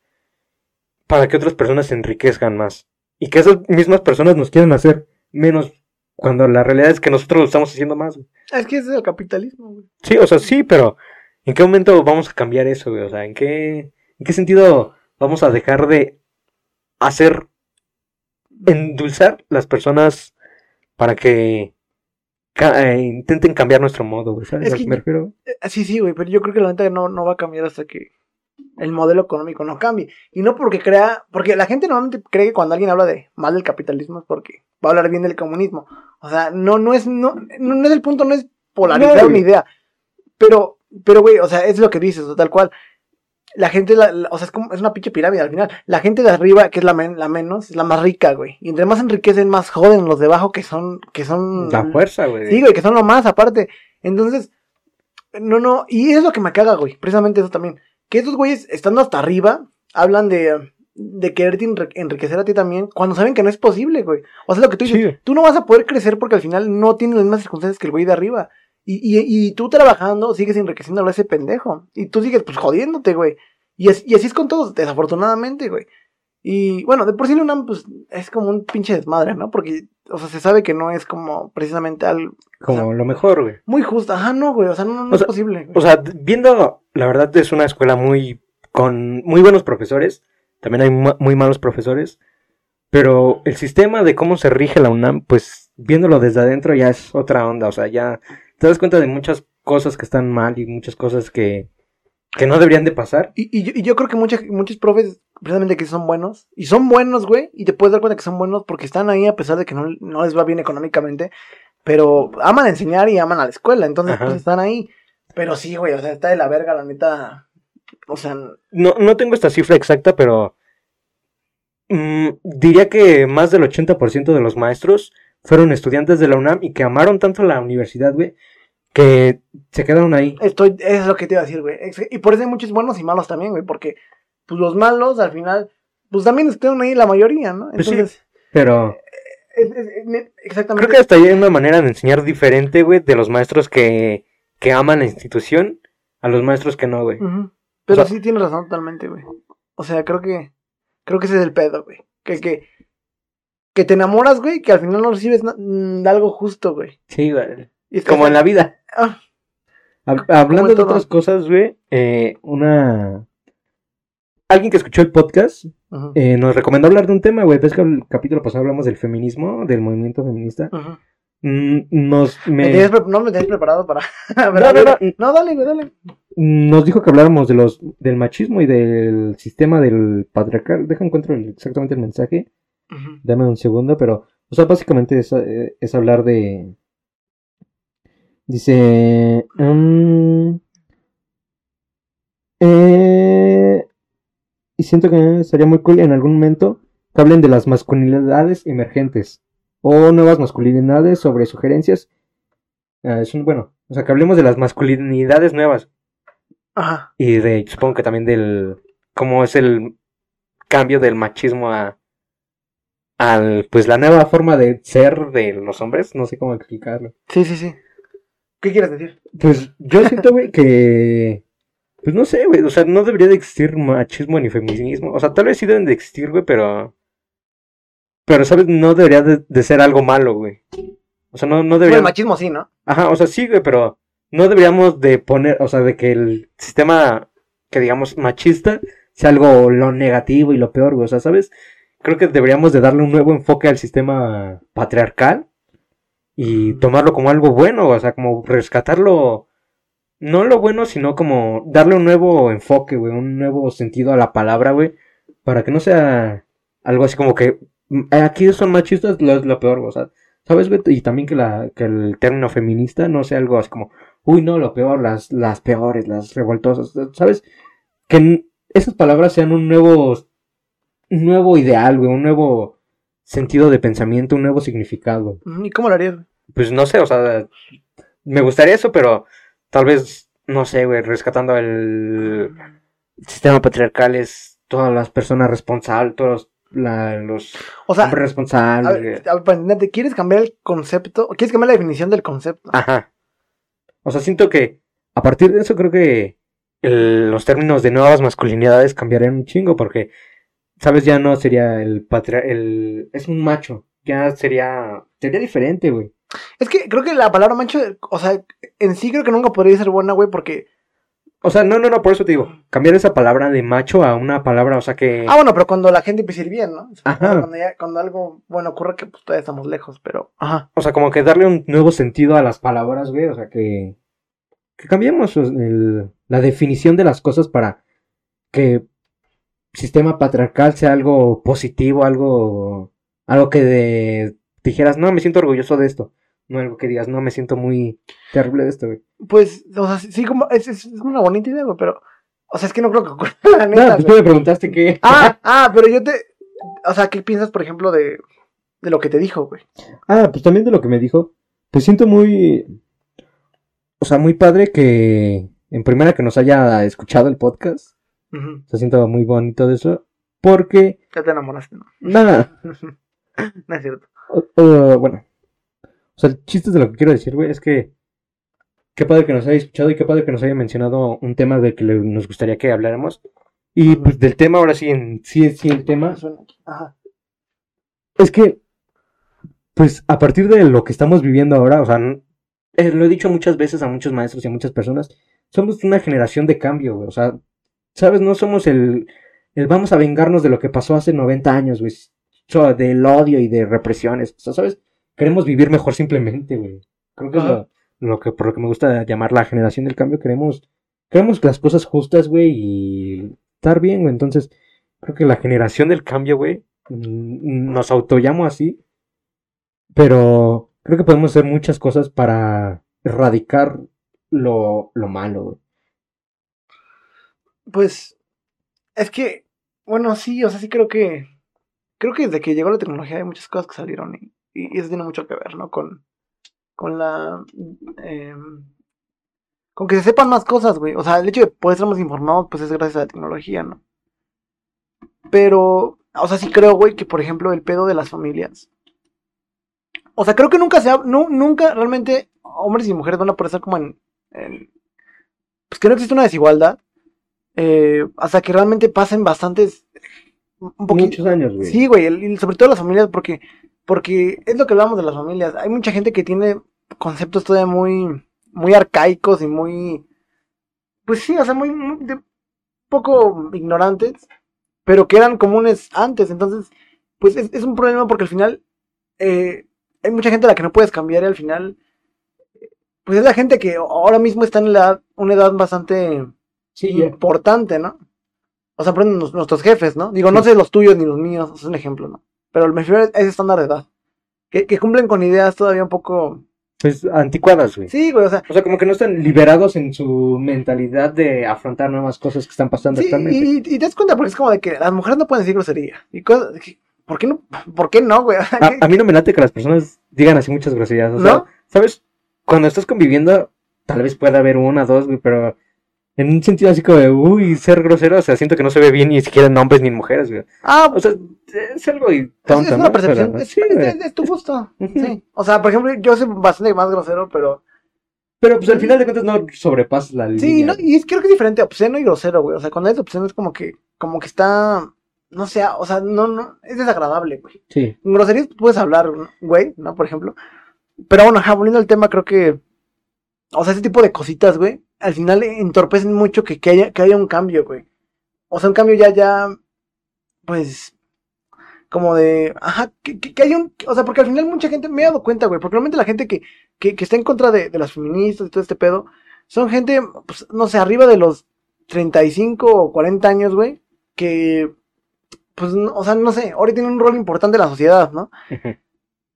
para que otras personas se enriquezcan más. Y que esas mismas personas nos quieran hacer menos cuando la realidad es que nosotros lo estamos haciendo más, güey. Es que ese es el capitalismo, güey. Sí, o sea, sí, pero ¿en qué momento vamos a cambiar eso, güey? O sea, ¿en qué, en qué sentido vamos a dejar de hacer, endulzar las personas para que ca- eh, intenten cambiar nuestro modo, güey? ¿Sabes? Es que me refiero? Eh, Sí, sí, güey, pero yo creo que la neta no, no va a cambiar hasta que el modelo económico no cambie. Y no porque crea, porque la gente normalmente cree que cuando alguien habla de mal del capitalismo es porque va a hablar bien del comunismo. O sea, no, no es, no, no, es el punto, no es polarizar No, una idea. Pero, pero, güey, o sea, es lo que dices, o tal cual. La gente, la- la- o sea, es como, es una pinche pirámide al final. La gente de arriba, que es la, men- la menos, es la más rica, güey. Y entre más enriquecen, más joden los de abajo, que son, que son La fuerza, güey. Sí, güey, que son lo más aparte. Entonces, no, no, y es lo que me caga, güey, precisamente eso también. Que estos güeyes, estando hasta arriba, hablan de, de quererte enri- enriquecer a ti también, cuando saben que no es posible, güey. O sea, lo que tú dices, Sí. tú no vas a poder crecer porque al final no tienes las mismas circunstancias que el güey de arriba. Y, y, y tú trabajando sigues enriqueciéndolo a ese pendejo. Y tú sigues, pues, jodiéndote, güey. Y, es- y así es con todos, desafortunadamente, güey. Y bueno, de por sí la UNAM, pues, es como un pinche desmadre, ¿no? Porque, o sea, se sabe que no es como precisamente algo Como lo mejor, güey. muy justo. Ajá, no, güey. O sea, no, no O es sea, posible. güey. O sea, viendo, la verdad es una escuela muy, con muy buenos profesores. También hay ma- muy malos profesores. Pero el sistema de cómo se rige la UNAM, pues viéndolo desde adentro ya es otra onda. O sea, ya te das cuenta de muchas cosas que están mal y muchas cosas que, que no deberían de pasar. Y, y, yo, y yo creo que muchas, muchos profes, precisamente que son buenos, y son buenos, güey, y te puedes dar cuenta que son buenos porque están ahí a pesar de que no, no les va bien económicamente, pero aman enseñar y aman a la escuela, entonces Ajá. pues están ahí. Pero sí, güey, o sea, está de la verga, la neta. O sea, No, no tengo esta cifra exacta, pero mm, diría que más del 80% de los maestros fueron estudiantes de la UNAM y que amaron tanto la universidad, güey, que se quedaron ahí. estoy, es lo que te iba a decir, güey. Y por eso hay muchos buenos y malos también, güey, porque pues los malos al final, pues también estuvieron ahí la mayoría, ¿no? Pues sí. Entonces, Pero es- es- es- ne- exactamente. creo que hasta ahí hay una manera de enseñar diferente, güey, de los maestros que, que aman la institución a los maestros que no, güey. Pero O sea- sí tienes razón totalmente, güey. O sea, creo que creo que ese es el pedo, güey. Que, que, que te enamoras, güey, que al final no recibes mm, algo justo, güey. Sí, güey. Como en la vida. Ah, Hablando de otras cosas, güey, eh, una... Alguien que escuchó el podcast eh, nos recomendó hablar de un tema, güey. Ves que el capítulo pasado hablamos del feminismo, del movimiento feminista. Mm, nos, Me no me tenías preparado para... No, para- no, no. no, dale, güey, dale. nos dijo que habláramos de los, del machismo y del sistema del patriarcal. Deja encuentro exactamente el mensaje. Dame un segundo, pero, o sea, básicamente es, eh, es hablar de. Dice. mm, eh, y siento que sería muy cool en algún momento que hablen de las masculinidades emergentes o nuevas masculinidades sobre sugerencias. Ah, es un, bueno, o sea, que hablemos de las masculinidades nuevas Ajá. y de, supongo que también del, cómo es el cambio del machismo a, al, pues la nueva forma de ser de los hombres, no sé cómo explicarlo. Sí, sí, sí. ¿Qué quieres decir? Pues yo siento, güey, que, pues no sé, güey, o sea, no debería de existir machismo ni feminismo, o sea, tal vez sí deben de existir, güey, pero, pero, ¿sabes? No debería de, de ser algo malo, güey. O sea, no, no Bueno, debería... el machismo sí, ¿no? Ajá, o sea, sí, güey, pero no deberíamos de poner, o sea, de que el sistema, que digamos, machista, sea algo lo negativo y lo peor, güey, o sea, ¿sabes? Creo que deberíamos de darle un nuevo enfoque al sistema patriarcal y tomarlo como algo bueno, o sea, como rescatarlo, no lo bueno, sino como darle un nuevo enfoque, güey, un nuevo sentido a la palabra, güey, para que no sea algo así como que "Mm, aquí son machistas, lo es lo peor, o sea, ¿sabes, güey? Y también que, la, que el término feminista no sea algo así como, uy, no, lo peor, las, las peores, las revoltosas, ¿sabes? Que esas palabras sean un nuevo, un nuevo ideal, güey, un nuevo sentido de pensamiento, un nuevo significado. ¿Y cómo lo harías? Pues no sé, o sea, me gustaría eso, pero tal vez, no sé, güey, rescatando el sistema patriarcal es todas las personas responsables, todos la- los O sea, hombres a responsables. ver, güey. a ver, para entenderte, ¿quieres cambiar el concepto? ¿Quieres cambiar la definición del concepto? Ajá. O sea, siento que a partir de eso creo que el- los términos de nuevas masculinidades cambiarían un chingo porque, ¿sabes? Ya no sería el patria... El, es un macho. Ya sería... Sería diferente, güey. Es que creo que la palabra macho, o sea, en sí creo que nunca podría ser buena, güey, porque... O sea, no, no, no, por eso te digo. Cambiar esa palabra de macho a una palabra, o sea que... Ah, bueno, pero cuando la gente empieza a ir bien, ¿no? O sea, Ajá. Cuando, ya- cuando algo bueno ocurre, que pues todavía estamos lejos, pero... Ajá. O sea, como que darle un nuevo sentido a las palabras, güey. O sea, que... Que cambiemos el- la definición de las cosas para que sistema patriarcal sea algo positivo, algo... Algo que de- dijeras, no, me siento orgulloso de esto. No algo que digas, no, me siento muy terrible de esto, güey. Pues, o sea, sí, como... Es, es una bonita idea, güey, pero... O sea, es que no creo que ocurra, la No, pues tú me preguntaste qué... Ah, ah, pero yo te... O sea, ¿qué piensas, por ejemplo, de... De lo que te dijo, güey? Ah, pues también de lo que me dijo. Pues siento muy. O sea, muy padre que. En primera que nos haya escuchado el podcast. Ujú. Se siento muy bonito de eso. Porque, Ya te enamoraste, ¿no? nada, no es cierto. bueno, o sea, el chiste de lo que quiero decir, güey, es que qué padre que nos haya escuchado y qué padre que nos haya mencionado un tema de que le- nos gustaría que habláramos. Y pues del tema, ahora sí, en, sí, sí, el tema. Ajá. es que, pues a partir de lo que estamos viviendo ahora, o sea, eh, lo he dicho muchas veces a muchos maestros y a muchas personas, somos una generación de cambio, güey, o sea, ¿sabes? No somos el, el vamos a vengarnos de lo que pasó hace 90 años, güey, o sea, del odio y de represiones, o sea, ¿sabes? Queremos vivir mejor simplemente, güey. Creo que es lo, lo que, por lo que me gusta llamar la generación del cambio, queremos, queremos las cosas justas, güey, y estar bien, güey, entonces, creo que la generación del cambio, güey, mm, nos autollamo así, pero creo que podemos hacer muchas cosas para erradicar lo, lo malo, güey. Pues es que, bueno, sí, o sea, sí creo que, creo que desde que llegó la tecnología hay muchas cosas que salieron y, eso tiene mucho que ver, ¿no? Con, con la, em, con que se sepan más cosas, güey. O sea, el hecho de poder estar más informados, pues es gracias a la tecnología, ¿no? Pero, o sea, sí creo, güey, que por ejemplo el pedo de las familias. O sea, creo que nunca se ha, nu- nunca realmente hombres y mujeres van a poder estar como en, en- pues que no existe una desigualdad eh, hasta que realmente pasen bastantes un poquito Muchos años, güey. sí güey el- y sobre todo las familias porque porque es lo que hablamos de las familias hay mucha gente que tiene conceptos todavía muy muy arcaicos y muy pues sí o sea muy, muy de- poco ignorantes pero que eran comunes antes entonces pues es, es un problema porque al final eh, hay mucha gente a la que no puedes cambiar y al final pues es la gente que ahora mismo está en la una edad bastante Sí, importante, ¿no? O sea, nos- nuestros jefes, ¿no? Digo, no sé los tuyos ni los míos, es un ejemplo, ¿no? Pero me refiero a ese estándar de edad. Que, que cumplen con ideas todavía un poco... Pues anticuadas, güey. Sí, güey, o sea... O sea, como que no están liberados en su mentalidad de afrontar nuevas cosas que están pasando Sí, actualmente. y, y te das cuenta porque es como de que las mujeres no pueden decir grosería. Y cosas... ¿Por qué no? ¿Por qué no, güey? A, a mí no me late que las personas digan así muchas groserías. O sea, ¿No? ¿sabes? Cuando estás conviviendo, tal vez pueda haber una, dos, güey, pero en un sentido así como de, uy, ser grosero, o sea, siento que no se ve bien ni siquiera en hombres ni en mujeres, güey. Ah, O sea, es algo y es, tonto, es una ¿no? percepción. Pero, es, sí, es- es- tu gusto. Sí. O sea, por ejemplo, yo soy bastante más grosero, pero... Pero pues al final de cuentas no sobrepasas la línea. Sí, no, y es, creo que es diferente obsceno y grosero, güey. O sea, cuando es obsceno es como que... Como que está... No sé, o sea, no, no... Es desagradable, güey. Sí. En groserías puedes hablar, güey, ¿no? Por ejemplo. Pero bueno, ajá, volviendo al tema, creo que. O sea, ese tipo de cositas, güey. Al final entorpecen mucho que, que haya, que haya un cambio, güey. O sea, un cambio ya, ya. Pues. Como de. Ajá, que, que, que haya un. O sea, porque al final mucha gente. Me he dado cuenta, güey. Porque realmente la gente que, que, que está en contra de, de las feministas y todo este pedo. Son gente, pues, no sé, arriba de los 35 o 40 años, güey. Que. Pues, no- o sea, no sé. Ahora tienen un rol importante en la sociedad, ¿no?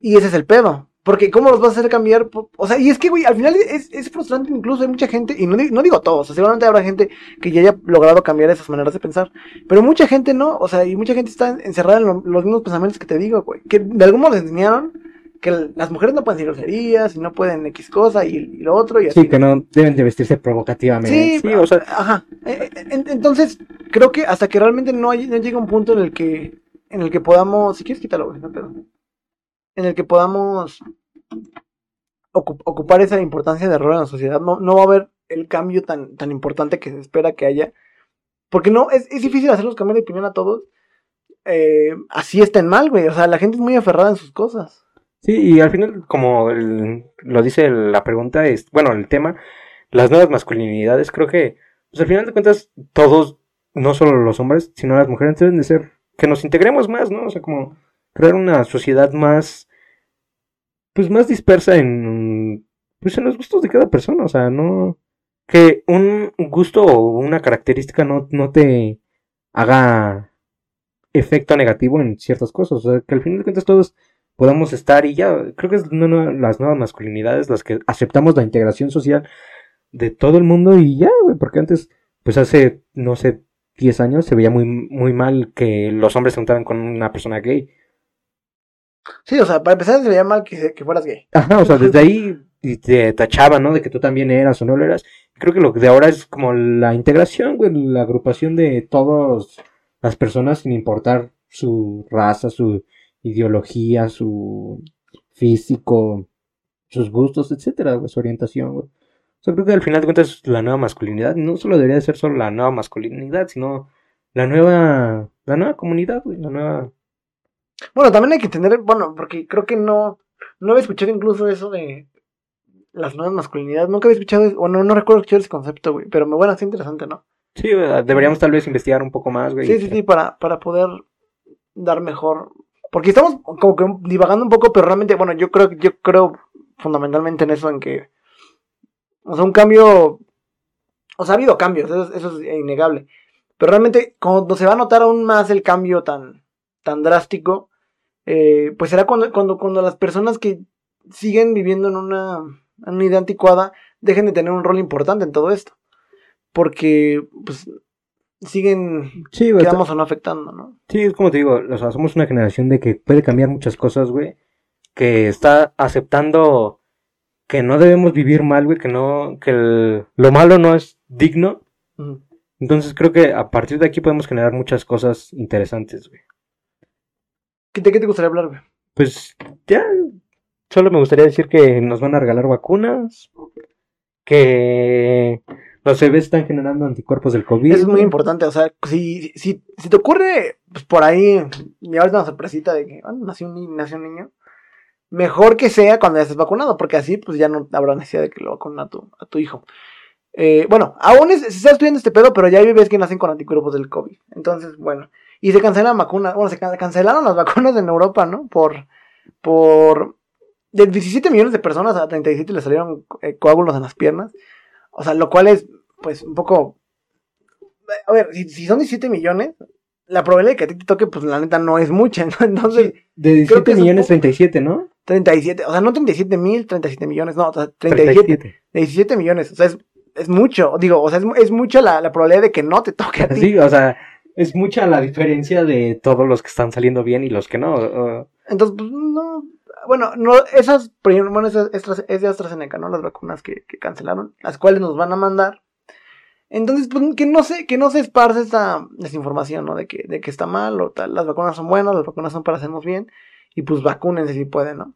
Y ese es el pedo. Porque ¿cómo los vas a hacer cambiar? O sea, y es que, güey, al final es, es frustrante incluso. Hay mucha gente, y no, no digo todos, o sea, seguramente habrá gente que ya haya logrado cambiar esas maneras de pensar. Pero mucha gente no, o sea, y mucha gente está encerrada en lo- los mismos pensamientos que te digo, güey. Que de algún modo les enseñaron que las mujeres no pueden decir groserías y no pueden X cosa y, y lo otro y así. Sí, que no deben de vestirse provocativamente. Sí, o sea, ajá. Eh, eh, en- entonces, creo que hasta que realmente no, hay, no llega un punto en el que en el que podamos, si quieres quítalo, güey, no pedo. En el que podamos ocu- ocupar esa importancia de rol en la sociedad, no, no va a haber el cambio tan, tan importante que se espera que haya. Porque no, es, es difícil hacerlos cambiar de opinión a todos. Eh, así estén mal, güey. O sea, la gente es muy aferrada en sus cosas. Sí, y al final, como lo dice la pregunta, es, bueno, el tema, las nuevas masculinidades, creo que, pues al final de cuentas, todos, no solo los hombres, sino las mujeres deben de ser, que nos integremos más, ¿no? O sea, como crear una sociedad más, pues más dispersa en, pues en los gustos de cada persona, o sea, no, que un gusto o una característica no, no te haga efecto negativo en ciertas cosas, o sea, que al final de cuentas todos podamos estar y ya, creo que es las nuevas masculinidades las que aceptamos la integración social de todo el mundo y ya, güey, porque antes, pues hace, no sé, 10 años se veía muy, muy mal que los hombres se juntaran con una persona gay. Sí, o sea, para empezar se veía mal que, que fueras gay. Ajá, o sea, desde ahí te tachaban, ¿no? De que tú también eras o no lo eras. Creo que lo de ahora es como la integración, güey, la agrupación de todos las personas sin importar su raza, su ideología, su físico, sus gustos, etcétera, güey, su orientación, güey. Yo creo que al final de cuentas la nueva masculinidad. No solo debería de ser solo la nueva masculinidad, sino la nueva, la nueva comunidad, güey, la nueva... Bueno, también hay que entender, bueno, porque creo que no, no había escuchado incluso eso de las nuevas masculinidades. Nunca había escuchado, o no, no recuerdo escuchar ese concepto, güey. Pero bueno, es interesante, ¿no? Sí, deberíamos tal vez investigar un poco más, güey. Sí, sí, sí, para, para poder dar mejor. Porque estamos como que divagando un poco, pero realmente, bueno, yo creo, yo creo fundamentalmente en eso, en que. O sea, un cambio. O sea, ha habido cambios, eso, es- eso es innegable. Pero realmente, cuando se va a notar aún más el cambio tan, tan drástico, eh, pues será cuando, cuando, cuando las personas que siguen viviendo en una, en una idea anticuada dejen de tener un rol importante en todo esto. Porque, pues, siguen, Sí, güey. quedamos o no afectando, ¿no? Sí, es como te digo, o sea, somos una generación de que puede cambiar muchas cosas, güey. Que está aceptando que no debemos vivir mal, güey, que no, que el- lo malo no es digno. Entonces creo que a partir de aquí podemos generar muchas cosas interesantes, güey. ¿Qué- ¿De qué te gustaría hablar, güey? Pues ya, solo me gustaría decir que nos van a regalar vacunas, que los bebés están generando anticuerpos del COVID. Eso es muy importante, o sea, si, si, si te ocurre, pues por ahí, llevarte una sorpresita de que ah, nació, un, ni- nació un niño, mejor que sea cuando ya estés vacunado, porque así pues ya no habrá necesidad de que lo vacunen a tu, a tu hijo. Eh, bueno, aún es, se está estudiando este pedo, pero ya hay bebés que nacen con anticuerpos del COVID. Entonces, bueno, y se cancelan vacunas, bueno, se can- cancelaron las vacunas en Europa, ¿no? Por, por, de 17 millones de personas a 37 le salieron eh, coágulos en las piernas. O sea, lo cual es, pues, un poco a ver, si, si son 17 millones, la probabilidad de que a ti te toque, pues la neta no es mucha, ¿no? Entonces, De creo 17 que es un millones poco- 37, ¿no? 37, o sea, no 37 mil, 37 millones, no, o sea, 37, 17 millones, o sea, es, es mucho, digo, o sea, es, es mucha la, la probabilidad de que no te toque a ti. Sí, o sea, es mucha la diferencia de todos los que están saliendo bien y los que no. Entonces, pues, no, bueno, no, esas, bueno, esas, estas- es de AstraZeneca, ¿no? Las vacunas que, que cancelaron, las cuales nos van a mandar. Entonces, pues, que no se, que no se esparce esta desinformación, ¿no? De que, de que está mal o tal. Las vacunas son buenas, las vacunas son para hacernos bien. Y pues vacúnense si pueden, ¿no?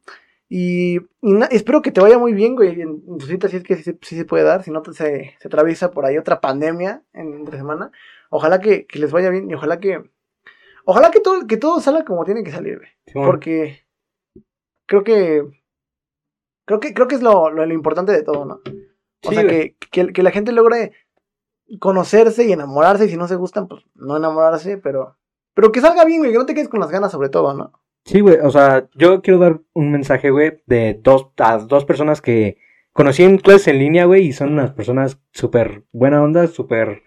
Y, y espero que te vaya muy bien, güey, en, tu cita, si es que sí, se- puede dar, si no se, se atraviesa por ahí otra pandemia en entre semana. Ojalá que, que les vaya bien y ojalá que, ojalá que todo, que todo salga como tiene que salir, güey. Porque creo que creo que creo que es lo, lo, lo importante de todo, ¿no? O Sí, sea, que, que, que la gente logre conocerse y enamorarse, y si no se gustan, pues no enamorarse, pero pero que salga bien, güey, que no te quedes con las ganas sobre todo, ¿no? Sí, güey, o sea, yo quiero dar un mensaje, güey, de dos, a dos personas que conocí en clases en línea, güey, y son unas personas súper buena onda, súper,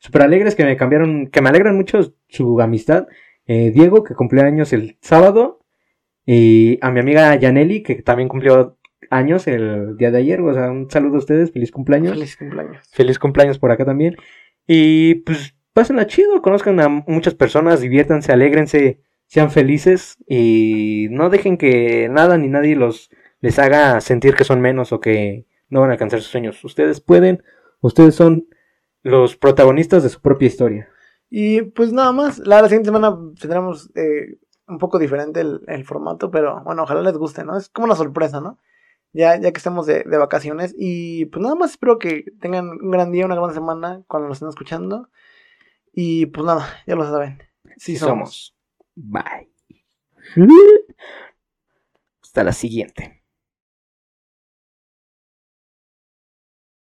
súper alegres, que me cambiaron, que me alegran mucho su amistad. Eh, Diego, que cumplió años el sábado, y a mi amiga Yaneli, que también cumplió años el día de ayer, o sea, un saludo a ustedes, feliz cumpleaños. Feliz cumpleaños. Feliz cumpleaños por acá también. Y pues pásenla chido, conozcan a muchas personas, diviértanse, alégrense, sean felices y no dejen que nada ni nadie los les haga sentir que son menos o que no van a alcanzar sus sueños. Ustedes pueden, ustedes son los protagonistas de su propia historia. Y pues nada más, la, la siguiente semana tendremos eh, un poco diferente el, el, formato, pero bueno, ojalá les guste, ¿no? Es como una sorpresa, ¿no? Ya, ya que estemos de, de, vacaciones. Y pues nada más espero que tengan un gran día, una gran semana cuando nos estén escuchando. Y pues nada, ya lo saben. Sí, somos. somos. Bye. Hasta la siguiente.